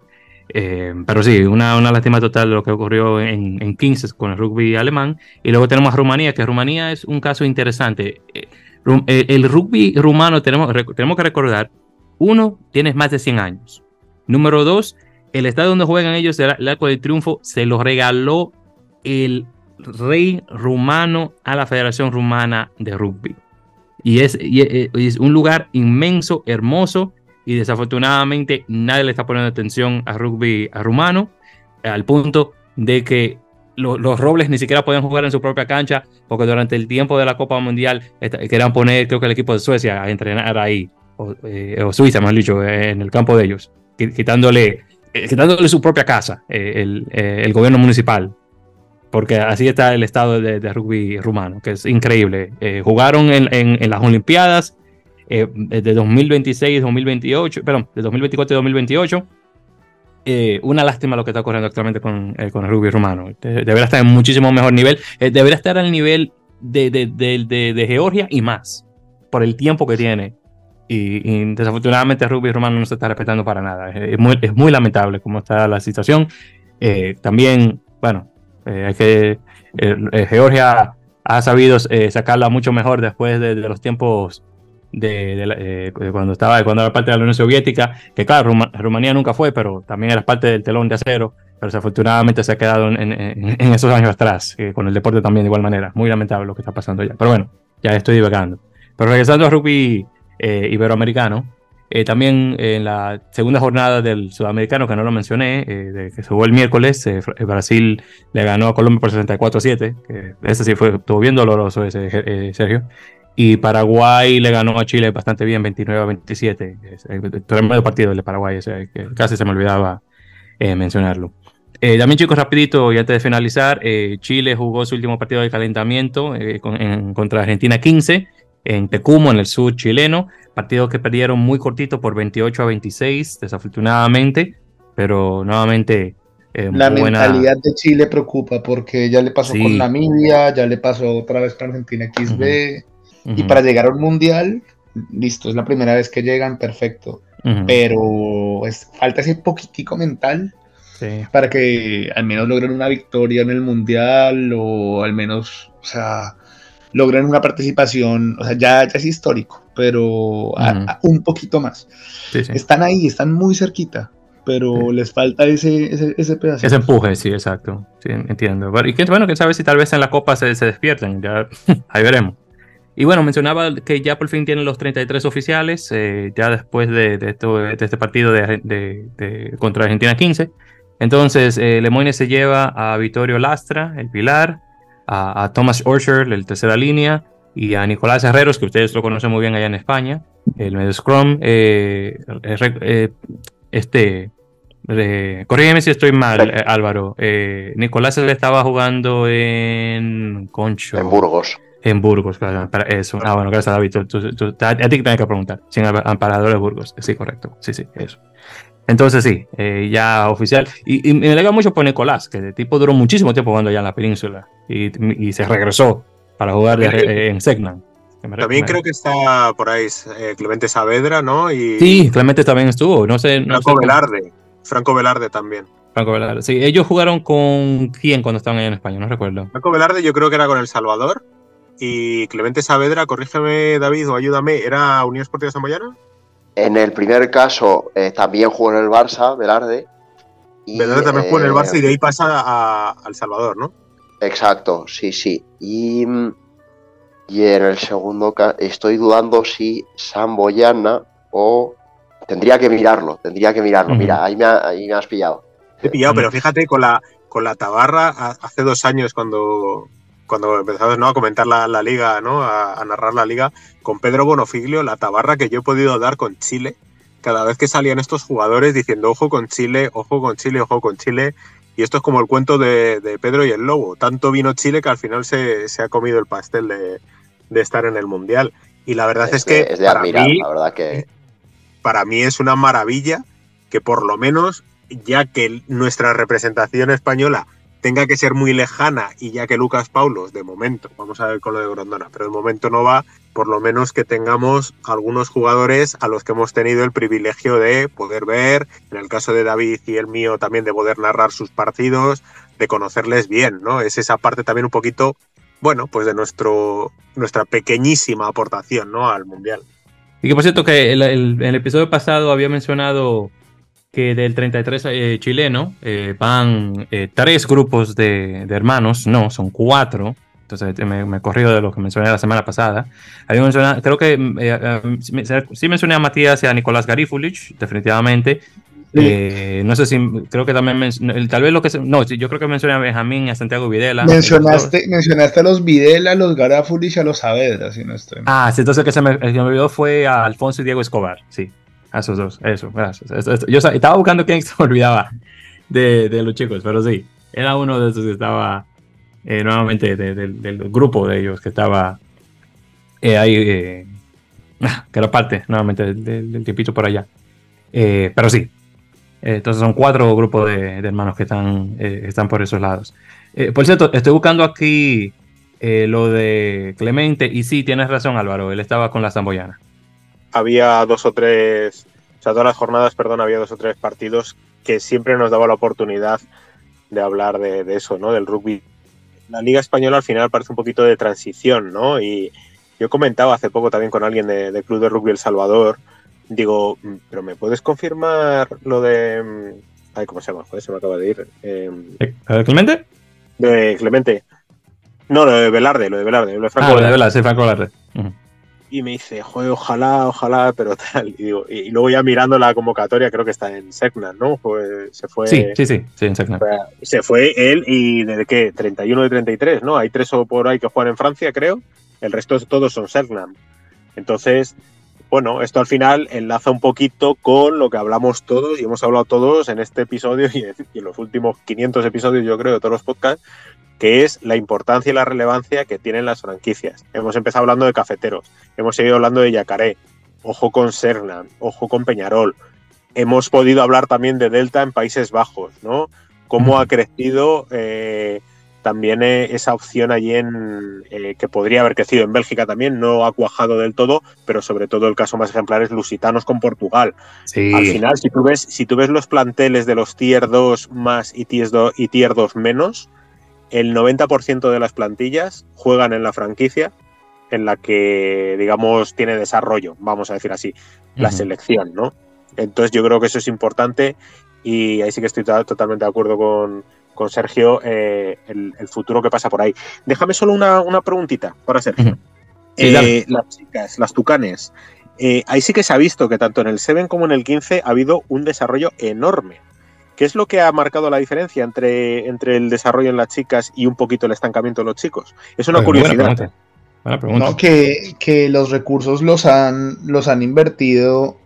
Eh, pero sí, una, una lástima total de lo que ocurrió en, en 15 con el rugby alemán. Y luego tenemos a Rumanía, que Rumanía es un caso interesante. Eh, eh, el rugby rumano, tenemos, tenemos que recordar, uno, tiene más de 100 años. Número dos, el estadio donde juegan ellos, el Arco de Triunfo, se lo regaló el rey rumano a la Federación Rumana de Rugby. Y es, eh, es, un lugar inmenso, hermoso, y desafortunadamente nadie le está poniendo atención a rugby a rumano, al punto de que los robles ni siquiera pueden jugar en su propia cancha, porque durante el tiempo de la Copa Mundial querían poner, creo que el equipo de Suecia a entrenar ahí, o, eh, Suiza, más dicho, en el campo de ellos, quitándole, eh, quitándole su propia casa, el, el gobierno municipal porque así está el estado de, rugby rumano, que es increíble. Eh, jugaron en, las Olimpiadas eh, de 2026 2028, perdón, de 2024 y 2028. Eh, una lástima lo que está ocurriendo actualmente con, el rugby rumano. debería estar en muchísimo mejor nivel. debería estar al nivel de, Georgia y más, por el tiempo que tiene. Y, desafortunadamente el rugby rumano no se está respetando para nada. Es, muy, es muy, lamentable cómo está la situación. también, bueno, eh, que eh, eh, Georgia ha sabido sacarla mucho mejor después de, los tiempos de, cuando estaba cuando era parte de la Unión Soviética, que claro, Rumanía nunca fue, pero también era parte del telón de acero, pero desafortunadamente se ha quedado en, esos años atrás, con el deporte también de igual manera. Muy lamentable lo que está pasando ya. Pero bueno, ya estoy divagando. Pero regresando a rugby eh, iberoamericano, eh, también en la segunda jornada del sudamericano, que no lo mencioné, de, que se jugó el miércoles, Brasil le ganó a Colombia por 64-7, que ese sí fue, estuvo bien doloroso ese, Sergio. Y Paraguay le ganó a Chile bastante bien, 29 a 27. Tremendo partido el de Paraguay, que casi se me olvidaba mencionarlo. Eh, también chicos, rapidito y antes de finalizar, eh, Chile jugó su último partido de calentamiento eh, contra Argentina 15 en Tecumo, en el sur chileno, partido que perdieron muy cortito por 28 a 26, desafortunadamente, pero nuevamente... la mentalidad de Chile preocupa porque ya le pasó con Namibia, ya le pasó otra vez con Argentina XB, y para llegar a un mundial, listo, es la primera vez que llegan, perfecto, pero es, falta ese poquitico mental para que al menos logren una victoria en el mundial o al menos, o sea, logren una participación, o sea, ya, es histórico, pero un poquito más. Están ahí, están muy cerquita, pero les falta ese, ese, ese pedacito. Ese empuje, sí, exacto. Sí, entiendo. Y que, bueno, quién sabe si tal vez en la Copa se, se despierten, ya [laughs] ahí veremos. Y bueno, mencionaba que ya por fin tienen los 33 oficiales, eh, ya después de, de, este partido de, de, contra Argentina 15. Entonces, eh, Lemoyne se lleva a Vittorio Lastra, el pilar, a, Thomas Orchard, el tercera línea, y a Nicolás Herreros, que ustedes lo conocen muy bien allá en España, el medio scrum. Eh, eh, este, corrígeme si estoy mal, Álvaro. Nicolás le estaba jugando en Concho. En Burgos. En Burgos, claro, para eso. Ah, bueno, gracias, David. a ti que tengo que preguntar. Sin amparador de Burgos. Sí, correcto. Sí, sí, eso. Entonces sí, eh, ya oficial. Y, me alegra mucho por Nicolás, que de tipo duró muchísimo tiempo jugando allá en la península y, se regresó para jugar en Segnan. También creo que está por ahí eh, Clemente Saavedra, ¿no? Y... Sí, Clemente también estuvo. No sé. Franco Velarde. Franco Velarde también. Franco Velarde. Sí, ellos jugaron con quién cuando estaban allá en España, no recuerdo. Franco Velarde yo creo que era con El Salvador. Y Clemente Saavedra, corrígeme David o ayúdame, ¿era Unión Esportiva Samboyana? En el primer caso eh, también jugó en el Barça, Velarde. Y, Velarde también jugó en el Barça y de ahí pasa a, El Salvador, ¿no? Exacto, sí, sí. Y, y en el segundo caso estoy dudando si Samboyana o... Tendría que mirarlo, tendría que mirarlo. Mira, ahí me, ahí me has pillado. Te he pillado, pero fíjate, con la, con la Tabarra, hace dos años cuando, cuando empezamos ¿no? a comentar la, liga, ¿no? A, narrar la liga, con Pedro Bonofiglio, la tabarra que yo he podido dar con Chile, cada vez que salían estos jugadores diciendo ojo con Chile, ojo con Chile, ojo con Chile. Y esto es como el cuento de, Pedro y el Lobo. Tanto vino Chile que al final se, ha comido el pastel de, estar en el Mundial. Y la verdad es, que, para, mí, la verdad que... para mí es una maravilla que por lo menos, ya que nuestra representación española tenga que ser muy lejana y ya que Lucas Paulos, de momento, vamos a ver con lo de Grondona, pero de momento no va, por lo menos que tengamos algunos jugadores a los que hemos tenido el privilegio de poder ver, en el caso de David y el mío también de poder narrar sus partidos, de conocerles bien, ¿no? Es esa parte también un poquito, bueno, pues de nuestro, nuestra pequeñísima aportación, ¿no? Al Mundial. Y que por cierto que el, el episodio pasado había mencionado que del 33 eh, chileno eh, van eh, tres grupos de, hermanos, no, son cuatro. Entonces me, me, he corrido de lo que mencioné la semana pasada. Había mencionado, creo que sí mencioné a Matías y a Nicolás Garifulich, definitivamente. no sé si, creo que también, tal vez lo que, no, yo creo que mencioné a Benjamín y a Santiago Videla. Mencionaste, mencionaste a los Videla, a los Garifulich a los Saavedra, si no estoy Ah, sí, entonces el que se me, el que me olvidó fue a Alfonso y Diego Escobar, sí. A esos dos, eso, gracias. Yo estaba buscando quién [laughs] se me olvidaba de, de, los chicos, pero sí, era uno de esos que estaba eh, nuevamente del grupo de ellos que estaba eh, ahí, eh, [laughs] que era parte nuevamente del, tipito por allá. pero sí, entonces son cuatro grupos de, hermanos que están, están por esos lados. por cierto, estoy buscando aquí lo de Clemente y sí, tienes razón Álvaro, él estaba con la Zamboyana había dos o tres, o sea, todas las jornadas, perdón, había dos o tres partidos que siempre nos daba la oportunidad de hablar de, eso, ¿no? Del rugby. La Liga Española al final parece un poquito de transición, ¿no? Y yo comentaba hace poco también con alguien del de Club de Rugby El Salvador, digo, mm, pero ¿me puedes confirmar lo de... Mm, ay, ¿cómo se llama? Joder, se me acaba de ir. Eh, ¿Clemente? De Clemente. No, lo de Velarde, lo de Velarde, lo de Franco Ah, lo de Velarde. Velarde, sí, Franco Velarde. Ujú. Y me dice, joder, ojalá, ojalá, pero tal. Y, digo, y luego ya mirando la convocatoria, creo que está en Segnan, ¿no? Pues se fue. Sí, sí, sí, sí, exacto. Se fue él y ¿de qué? 31 de 33, ¿no? Hay tres o por ahí que juegan en Francia, creo. El resto todos son Segnan. Entonces, bueno, esto al final enlaza un poquito con lo que hablamos todos y hemos hablado todos en este episodio y en, y en los últimos 500 episodios, yo creo, de todos los podcasts, que es la importancia y la relevancia que tienen las franquicias. Hemos empezado hablando de cafeteros, hemos seguido hablando de Yacaré, ojo con Sernan, ojo con Peñarol. Hemos podido hablar también de Delta en Países Bajos, ¿no? Cómo ha crecido eh, también eh, esa opción allí en eh, que podría haber crecido en Bélgica también, no ha cuajado del todo, pero sobre todo el caso más ejemplar es Lusitanos con Portugal. Sí. Al final, si tú ves, si tú ves los planteles de los tier 2 más y tier 2, y tier 2 menos, el 90% de las plantillas juegan en la franquicia en la que, digamos, tiene desarrollo, vamos a decir así, la selección, ¿no? Entonces yo creo que eso es importante y ahí sí que estoy to- totalmente de acuerdo con, con Sergio, eh, el, el futuro que pasa por ahí. Déjame solo una, una preguntita para Sergio. Sí, Eh, las chicas, las tucanes, eh, ahí sí que se ha visto que tanto en el 7 como en el 15 ha habido un desarrollo enorme. ¿Qué es lo que ha marcado la diferencia entre, entre el desarrollo en las chicas y un poquito el estancamiento de los chicos? Es una Buena curiosidad. pregunta. Buena pregunta. No, que, que los recursos los han, los han invertido,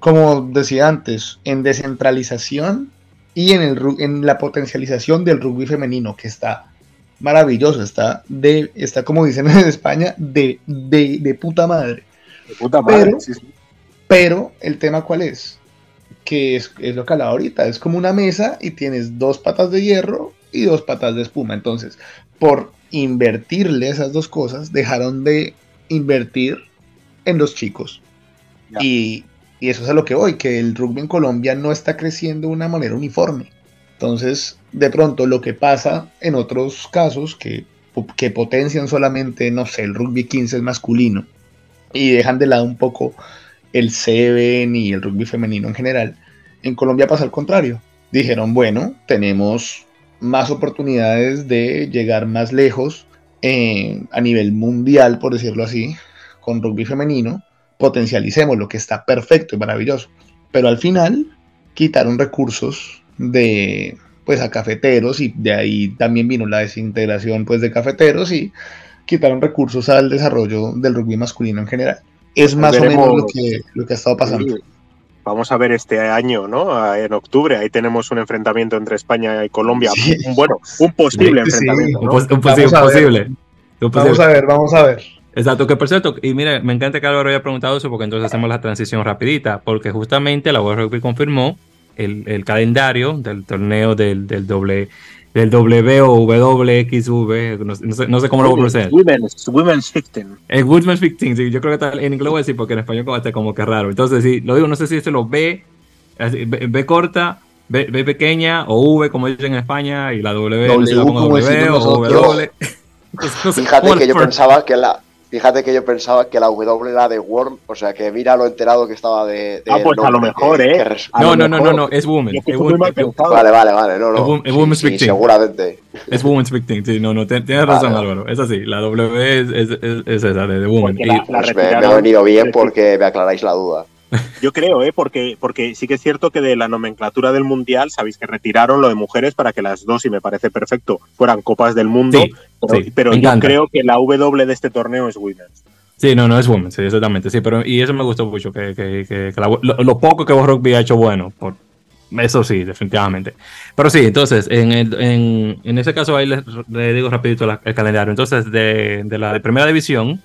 como decía antes, en descentralización y en, el, en la potencialización del rugby femenino, que está maravilloso, está, de, está como dicen [laughs] en España, de, de, de puta madre. De puta madre, Pero- sí, sí. Pero el tema cuál es? Que es, es lo que hablaba ahorita, es como una mesa y tienes dos patas de hierro y dos patas de espuma. Entonces, por invertirle esas dos cosas, dejaron de invertir en los chicos. Ya. Y, y eso es a lo que voy, que el rugby en Colombia no está creciendo de una manera uniforme. Entonces, de pronto, lo que pasa en otros casos que, que potencian solamente, no sé, el rugby 15 masculino y dejan de lado un poco el Seven y el rugby femenino en general. En Colombia pasa al contrario. Dijeron, bueno, tenemos más oportunidades de llegar más lejos eh, a nivel mundial, por decirlo así, con rugby femenino. Potencialicemos lo que está perfecto y maravilloso. Pero al final quitaron recursos de pues a cafeteros y de ahí también vino la desintegración pues de cafeteros y quitaron recursos al desarrollo del rugby masculino en general. Es más o Veremos. menos lo que, lo que ha estado pasando. Vamos a ver este año, ¿no? En octubre, ahí tenemos un enfrentamiento entre España y Colombia. Sí. Un, bueno, un posible Sí, sí. enfrentamiento. Un, ¿no? pos- un Vamos ver. Un posible. Vamos a ver, vamos a ver. Exacto, que por cierto, y mira, me encanta que Álvaro haya preguntado eso porque entonces hacemos la transición rapidita, porque justamente la World Rugby confirmó el, el calendario del torneo del, del doble del W o WXV, no, no sé, no sé cómo lo voy a pronunciar. Women's, women's 15. El Woodman's 15, sí, yo creo que está en inglés lo voy a decir porque en español como está como que raro. Entonces, sí, lo digo, no sé si es lo B, B, B corta, B, B pequeña o V como dicen en España y la W, no sé si la W, W o. W. [laughs] Entonces, no sé Fíjate que yo pensaba que la. Fíjate que yo pensaba que la W era de Worm, o sea que mira lo enterado que estaba de. de Ah, pues a lo mejor, que- ¿eh? que res- A No, lo no, no, no, no, es Woman. Es. Vale, vale, vale, no, no. boom- el Sí, Women's sí, 15. seguramente. Es Women's 15, sí, no, no, tienes Vale, razón, vale. Álvaro. Es así, la W es, es, es, es esa, de, de Woman. Y- la- la Pues me, ha venido bien porque me aclaráis la duda. Yo creo, ¿eh? Porque, porque sí que es cierto que de la nomenclatura del Mundial, sabéis que retiraron lo de mujeres para que las dos, y me parece perfecto, fueran Copas del Mundo. Sí, pero sí, pero yo encanta. creo que la W de este torneo es Women's. Sí, no, no es Woman, sí, exactamente, sí, pero y eso me gustó mucho, que, que, que, que la- lo, lo poco que World Rugby ha hecho bueno, por, eso sí, definitivamente. Pero sí, entonces, en, el- en, en ese caso ahí les, les digo rapidito la- el calendario. Entonces, de, de la de primera división,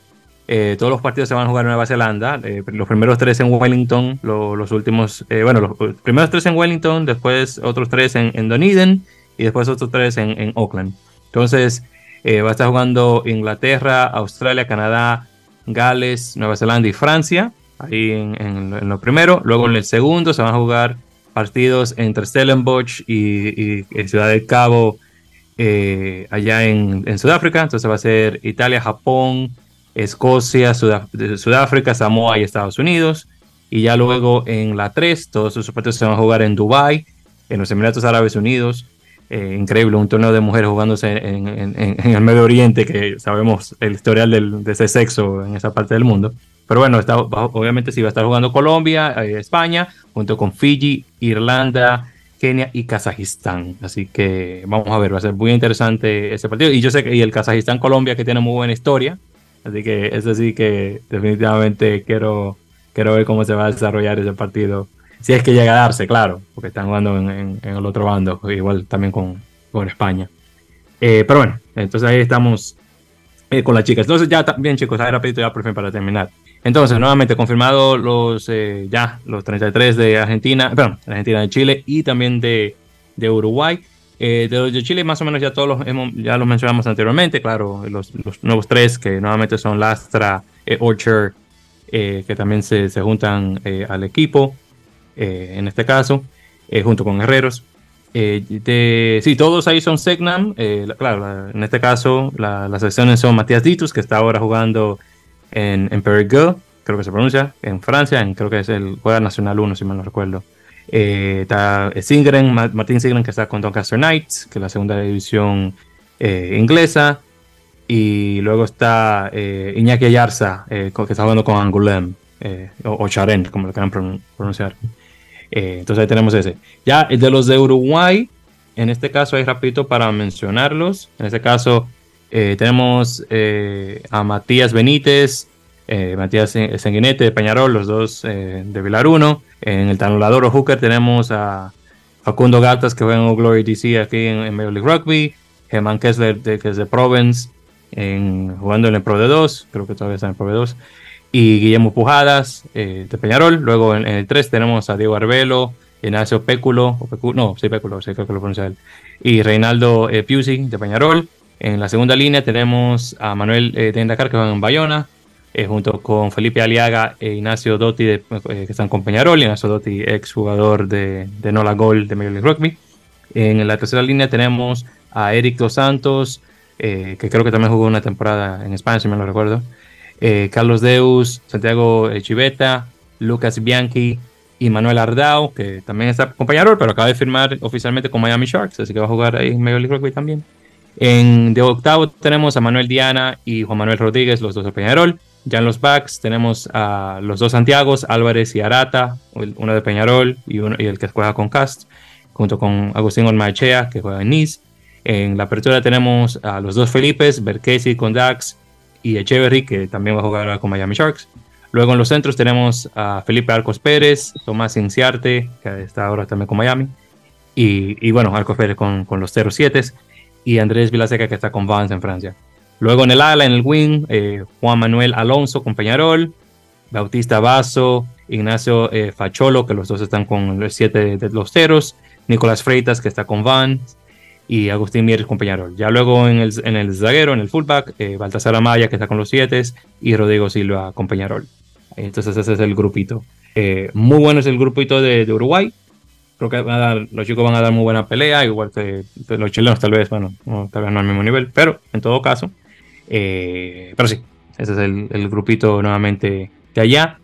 eh, todos los partidos se van a jugar en Nueva Zelanda, eh, los primeros tres en Wellington, lo- los últimos, eh, bueno, los primeros tres en Wellington, después otros tres en, en Dunedin y después otros tres en, en Auckland. Entonces, va a estar jugando Inglaterra, Australia, Canadá, Gales, Nueva Zelanda y Francia, ahí en, en- lo primero. Luego en el segundo se van a jugar partidos entre Stellenbosch y, y- Ciudad del Cabo, allá en Sudáfrica. Entonces va a ser Italia, Japón, Escocia, Sudáfrica, Samoa y Estados Unidos. Y ya luego en la 3, todos esos partidos se van a jugar en Dubái, en los Emiratos Árabes Unidos, eh, increíble, un torneo de mujeres jugándose en, el Medio Oriente, que sabemos el historial de ese sexo en esa parte del mundo. Pero bueno, obviamente sí va a estar jugando Colombia, eh, España, junto con Fiji, Irlanda, Kenia y Kazajistán. Así que vamos a ver, va a ser muy interesante ese partido. Y yo sé que el Kazajistán-Colombia que tiene muy buena historia. Así que eso sí que definitivamente quiero, quiero ver cómo se va a desarrollar ese partido si es que llega a darse, claro, porque están jugando en, el otro bando, igual también con, con España. Eh, pero bueno, entonces ahí estamos eh, con las chicas. Entonces ya también chicos, ahí rapidito ya por fin para terminar. Entonces, nuevamente confirmado los eh, ya los 33 de Argentina, perdón, Argentina de Chile y también de, de Uruguay. De los de Chile más o menos ya todos los hemos, ya los mencionamos anteriormente, claro, los, los nuevos tres que nuevamente son Lastra, Orchard, que también se, se juntan al equipo. Eh, en este caso, eh, junto con Guerreros. Eh, sí, todos ahí son Segnam. claro, en este caso las secciones son Matías Ditus, que está ahora jugando en, en Perigueux, creo que se pronuncia, en Francia, en, creo que es el juega Nacional 1, si mal no recuerdo. Está Singren, Martín Singren, que está con Doncaster Knights, que es la segunda división inglesa. Y luego está Iñaki Ayarza, que está jugando con Angoulême, o, o Charen, como lo quieran pronunciar. Eh, entonces ahí tenemos ese. Ya de los de Uruguay, en este caso ahí rapidito para mencionarlos. En este caso eh, tenemos eh, a Matías Benítez, Matías Sanguinete de Peñarol, los dos de Vilar 1. En el tanulador o hooker tenemos a Facundo Gatas que juega en Glory DC aquí en, Major League Rugby. Germán Kessler de, que es de Provence, en, jugando en el Pro de 2, creo que todavía está en el Pro de 2 y Guillermo Pujadas eh, de Peñarol. Luego en, el 3 tenemos a Diego Arbelo, Ignacio Péculo, o no, sí, Péculo, sí, creo que lo pronuncia él, y Reinaldo eh, Piusi de Peñarol. En la segunda línea tenemos a Manuel eh, Dakar que va en Bayona, eh, junto con Felipe Aliaga e Ignacio Dotti eh, que están con Peñarol. Ignacio Dotti, ex jugador de, de Nola Gol de Major League Rugby. En la tercera línea tenemos a Eric Dos Santos, que creo que también jugó una temporada en España, si me lo recuerdo. Eh, Carlos Deus, Santiago Chiveta, Lucas Bianchi y Manuel Ardao, que también está compañero, pero acaba de firmar oficialmente con Miami Sharks, así que va a jugar ahí en Major League Rugby también. En de octavo tenemos a Manuel Diana y Juan Manuel Rodríguez, los dos de Peñarol. Ya en los backs tenemos a los dos Santiagos, Álvarez y Arata, uno de Peñarol y, el que juega con Cast, junto con Agustín Olmachea, que juega en Nice. En la apertura tenemos a los dos Felipes, Berkesi con Dax y Echeverry, que también va a jugar con Miami Sharks. Luego en los centros tenemos a Felipe Arcos Pérez, Tomás Inciarte, que está ahora también con Miami, y, bueno, Arcos Pérez con, con los 07 y Andrés Vilaseca, que está con Vance en Francia. Luego en el ala, en el wing, eh, Juan Manuel Alonso con Peñarol, Bautista Vaso, Ignacio eh, Facholo, que los dos están con los 7 de los ceros, Nicolás Freitas, que está con Vance, y Agustín Mieres con Peñarol. Ya luego en el, en el zaguero, en el fullback, eh, Baltasar Amaya que está con los 7 y Rodrigo Silva con Peñarol. Entonces ese es el grupito. Eh, muy bueno es el grupito de, de, Uruguay. Creo que van a dar, los chicos van a dar muy buena pelea, igual que los chilenos tal vez, bueno, tal vez no al mismo nivel, pero en todo caso. Eh, pero sí, ese es el, el, grupito nuevamente de allá.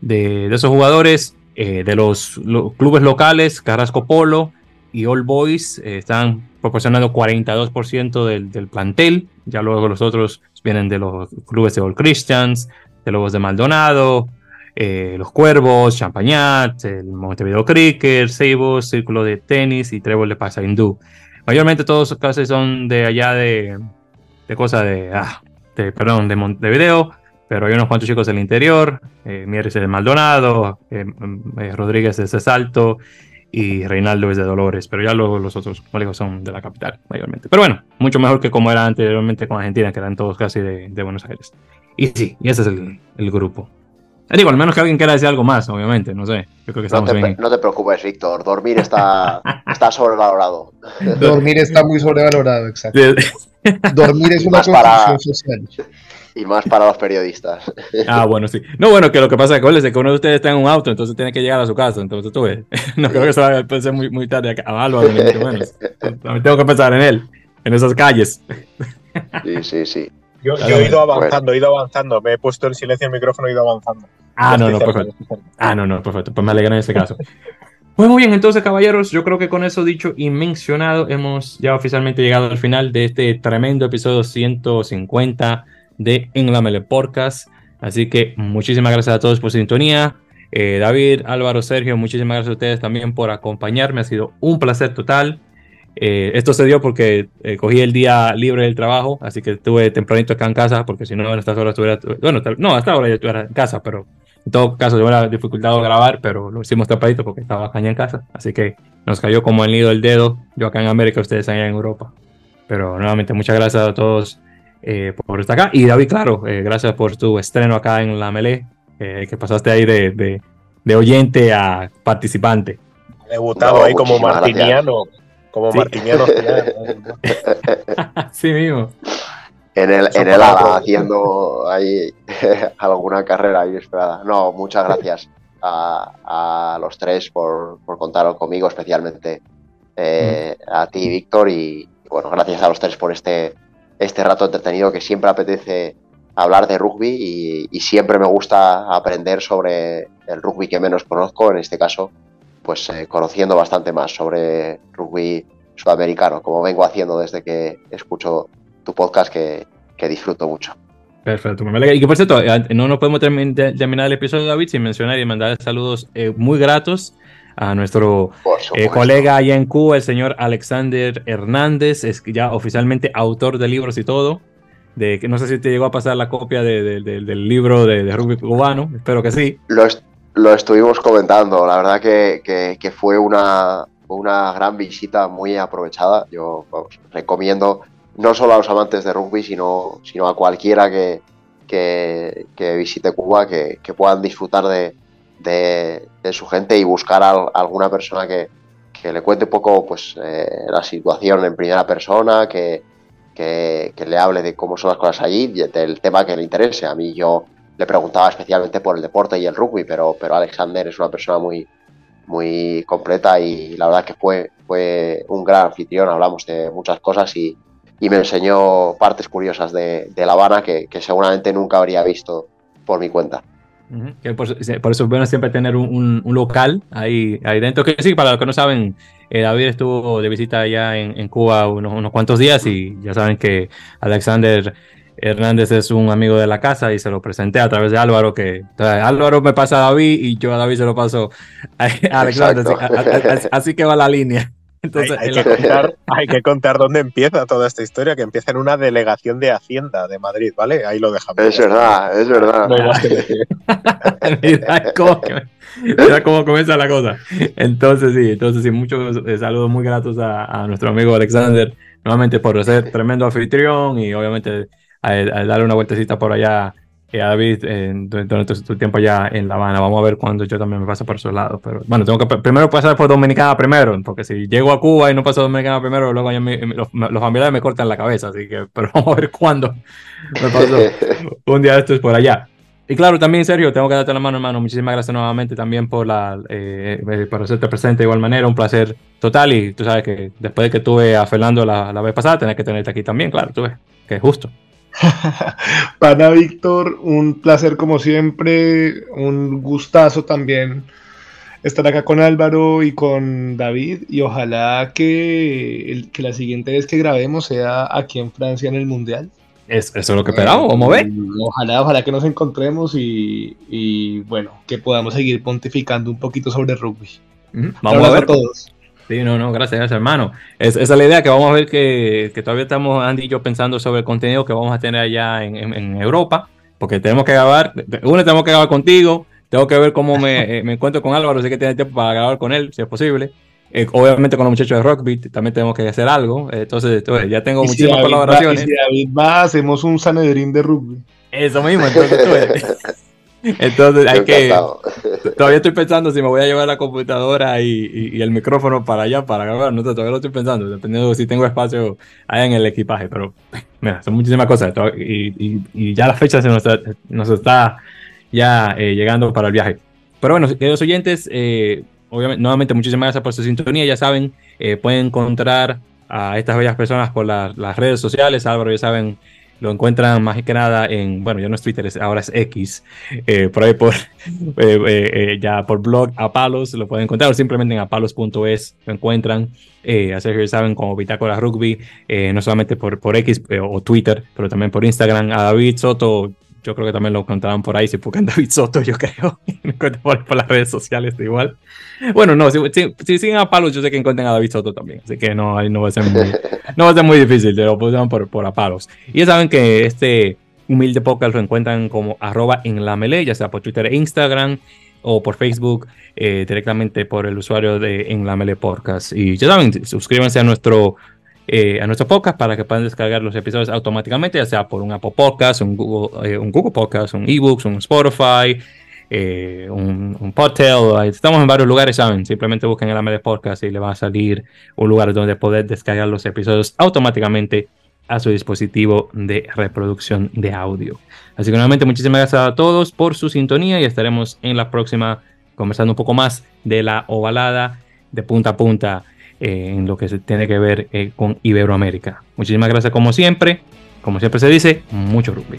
De, esos jugadores, de los, los, clubes locales, Carrasco Polo y All Boys están proporcionando 42% del, del, plantel. Ya luego los otros vienen de los clubes de All Christians, de los de Maldonado, eh, los Cuervos, Champañat, el Montevideo Cricket, Seibos, Círculo de Tenis y Trébol de Pasaindú. Mayormente todos casi son de allá de, de cosas de, ah, de, perdón, de Montevideo, pero hay unos cuantos chicos del interior, eh, Mieres de Maldonado, eh, eh Rodríguez de Salto y Reinaldo es de Dolores, pero ya luego los otros colegas son de la capital, mayormente. Pero bueno, mucho mejor que como era anteriormente con Argentina, que eran todos casi de, de Buenos Aires. Y sí, y ese es el, el, grupo. Eh, digo, al menos que alguien quiera decir algo más, obviamente, no sé. Yo creo que no, te, bien. no te preocupes, Víctor, dormir está, [laughs] está sobrevalorado. dormir está muy sobrevalorado, exacto. dormir es una para... social y más para los periodistas. Ah, bueno, sí. No, bueno, que lo que pasa es que, uno de ustedes está en un auto, entonces tiene que llegar a su casa. Entonces tú ves, [laughs] no creo que eso va a ser muy, muy tarde acá. A Álvaro, ni mucho menos. [laughs] También tengo que pensar en él, en esas calles. Sí, sí, sí. Yo, yo he ido avanzando, he ido avanzando. Me he puesto el silencio en el micrófono y he ido avanzando. Ah, no, no, perfecto. Ah, no, no, perfecto. Pues me alegra en ese caso. [laughs] Pues muy bien, entonces caballeros, yo creo que con eso dicho y mencionado, hemos ya oficialmente llegado al final de este tremendo episodio 150 de En la Mele Podcast. Así que muchísimas gracias a todos por su sintonía. Eh, David, Álvaro, Sergio, muchísimas gracias a ustedes también por acompañarme. Ha sido un placer total. Eh, esto se dio porque eh, cogí el día libre del trabajo, así que estuve tempranito acá en casa, porque si no, en estas horas estuviera. Bueno, no, hasta ahora yo estuviera en casa, pero en todo caso, yo era dificultado grabar, pero lo hicimos tempranito porque estaba acá en casa, así que nos cayó como el nido del dedo. Yo acá en América, ustedes allá en Europa. Pero nuevamente, muchas gracias a todos eh, por estar acá. Y David, claro, gracias por tu estreno acá en la Melee, que pasaste ahí de, de, de oyente a participante. Debutado ahí como martiniano. Como sí. Martiniano. [laughs] sí mismo. En el, en el ala, haciendo ahí [laughs] alguna carrera ahí esperada. No, muchas gracias a, a los tres por, por, contar conmigo, especialmente eh, a ti, Víctor, y bueno, gracias a los tres por este, este rato entretenido que siempre apetece hablar de rugby y, y, siempre me gusta aprender sobre el rugby que menos conozco, en este caso pues eh, conociendo bastante más sobre rugby sudamericano, como vengo haciendo desde que escucho tu podcast que, que disfruto mucho. Perfecto. Y que por cierto, no nos podemos terminar el episodio, David, sin mencionar y mandar saludos eh, muy gratos a nuestro eh, colega allá en Cuba, el señor Alexander Hernández, es ya oficialmente autor de libros y todo. De, no sé si te llegó a pasar la copia de, de, del libro de, rugby cubano, espero que sí. Lo, es, lo estuvimos comentando, la verdad que, que, fue una, una gran visita muy aprovechada. Yo recomiendo no solo a los amantes de rugby, sino, sino a cualquiera que, que, visite Cuba, que, que puedan disfrutar de, de, su gente y buscar a, alguna persona que, le cuente un poco pues, eh, la situación en primera persona, que, le hable de cómo son las cosas allí, del tema que le interese. A mí yo le preguntaba especialmente por el deporte y el rugby, pero, pero Alexander es una persona muy, muy completa y la verdad que fue, fue un gran anfitrión, hablamos de muchas cosas y, y me enseñó partes curiosas de, La Habana que, seguramente nunca habría visto por mi cuenta. Por, eso es bueno siempre tener un, un, un, local ahí, ahí dentro. Que sí, para los que no saben, eh, David estuvo de visita allá en, en Cuba unos, unos, cuantos días y ya saben que Alexander Hernández es un amigo de la casa y se lo presenté a través de Álvaro, que Álvaro me pasa a David y yo a David se lo paso a, Alexander. Así, así, así, que va la línea. Entonces, [laughs] hay, hay, que contar, hay, que contar, dónde empieza toda esta historia, que empieza en una delegación de Hacienda de Madrid, ¿vale? Ahí lo dejamos. Es verdad, es verdad. No [laughs] mira, cómo, mira, cómo, comienza la cosa. Entonces, sí, entonces sí, muchos eh, saludos muy gratos a, a, nuestro amigo Alexander, nuevamente por ser tremendo anfitrión y obviamente a, a darle una vueltecita por allá eh, a David eh, durante tu tiempo allá en La Habana. Vamos a ver cuándo yo también me paso por esos lados. Pero bueno, tengo que primero pasar por Dominicana primero, porque si llego a Cuba y no paso Dominicana primero, luego me, los, los, familiares me cortan la cabeza. Así que, pero [laughs] vamos a ver cuándo me paso [laughs] un día de estos por allá. Y claro, también Sergio, tengo que darte la mano, hermano. Muchísimas gracias nuevamente también por la eh, por hacerte presente de igual manera. Un placer total. Y tú sabes que después de que tuve a Fernando la, la vez pasada, tenés que tenerte aquí también, claro, tú ves, que es justo. [laughs] Pana Víctor, un placer como siempre, un gustazo también estar acá con Álvaro y con David y ojalá que, el, que la siguiente vez que grabemos sea aquí en Francia en el Mundial. Es, eso es lo que esperamos, vamos a ver. Ojalá, ojalá que nos encontremos y, y bueno, que podamos seguir pontificando un poquito sobre rugby. Mm, vamos a ver. A todos. Sí, no, no, gracias, gracias hermano. Es, esa es la idea que vamos a ver que, que, todavía estamos, Andy y yo, pensando sobre el contenido que vamos a tener allá en, en, en Europa, porque tenemos que grabar, uno tenemos que grabar contigo, tengo que ver cómo me, [laughs] me encuentro con Álvaro, sé que tiene tiempo para grabar con él, si es posible. Eh, obviamente con los muchachos de Rockbeat también tenemos que hacer algo, entonces, entonces ya tengo muchísimas si colaboraciones. Va, y si David va, hacemos un Sanedrín de rugby. Eso mismo, entonces [laughs] Entonces hay que. Todavía estoy pensando si me voy a llevar la computadora y, y, y, el micrófono para allá para grabar. No, todavía lo estoy pensando, dependiendo de si tengo espacio allá en el equipaje. Pero mira, son muchísimas cosas. Y, y ya la fecha se nos, nos está ya eh, llegando para el viaje. Pero bueno, queridos oyentes, eh, obviamente, nuevamente muchísimas gracias por su sintonía. Ya saben, eh, pueden encontrar a estas bellas personas por la, las redes sociales. Álvaro, ya saben lo encuentran más que nada en, bueno, ya no es Twitter, ahora es X, eh, por ahí por, [laughs] eh, ya por blog Apalos lo pueden encontrar o simplemente en apalos.es lo encuentran. así que saben como Bitácora Rugby, no solamente por, por X o Twitter, pero también por Instagram. A David Soto yo creo que también lo encontraban por ahí, si buscan [laughs] David Soto, yo creo, [laughs] por, por las redes sociales igual. Bueno, no, si, si, siguen a palos, yo sé que encuentran a David Soto también, así que no, no va a ser muy, [laughs] no va a ser muy difícil, lo pusieron por, por a palos. Y ya saben que este humilde podcast lo encuentran como arroba en la melee, ya sea por Twitter e Instagram o por Facebook, eh, directamente por el usuario de En la Melee Podcast. Y ya saben, suscríbanse a nuestro eh, a nuestro podcast para que puedan descargar los episodios automáticamente, ya sea por un Apple Podcast, un Google, eh, un Google Podcast, un eBooks, un Spotify, eh, un, un Podtail. Estamos en varios lugares, ¿saben? Simplemente busquen el de Podcast y le va a salir un lugar donde poder descargar los episodios automáticamente a su dispositivo de reproducción de audio. Así que nuevamente muchísimas gracias a todos por su sintonía y estaremos en la próxima conversando un poco más de la ovalada de punta a punta en lo que se tiene que ver eh, con Iberoamérica. Muchísimas gracias como siempre. Como siempre se dice, mucho rugby.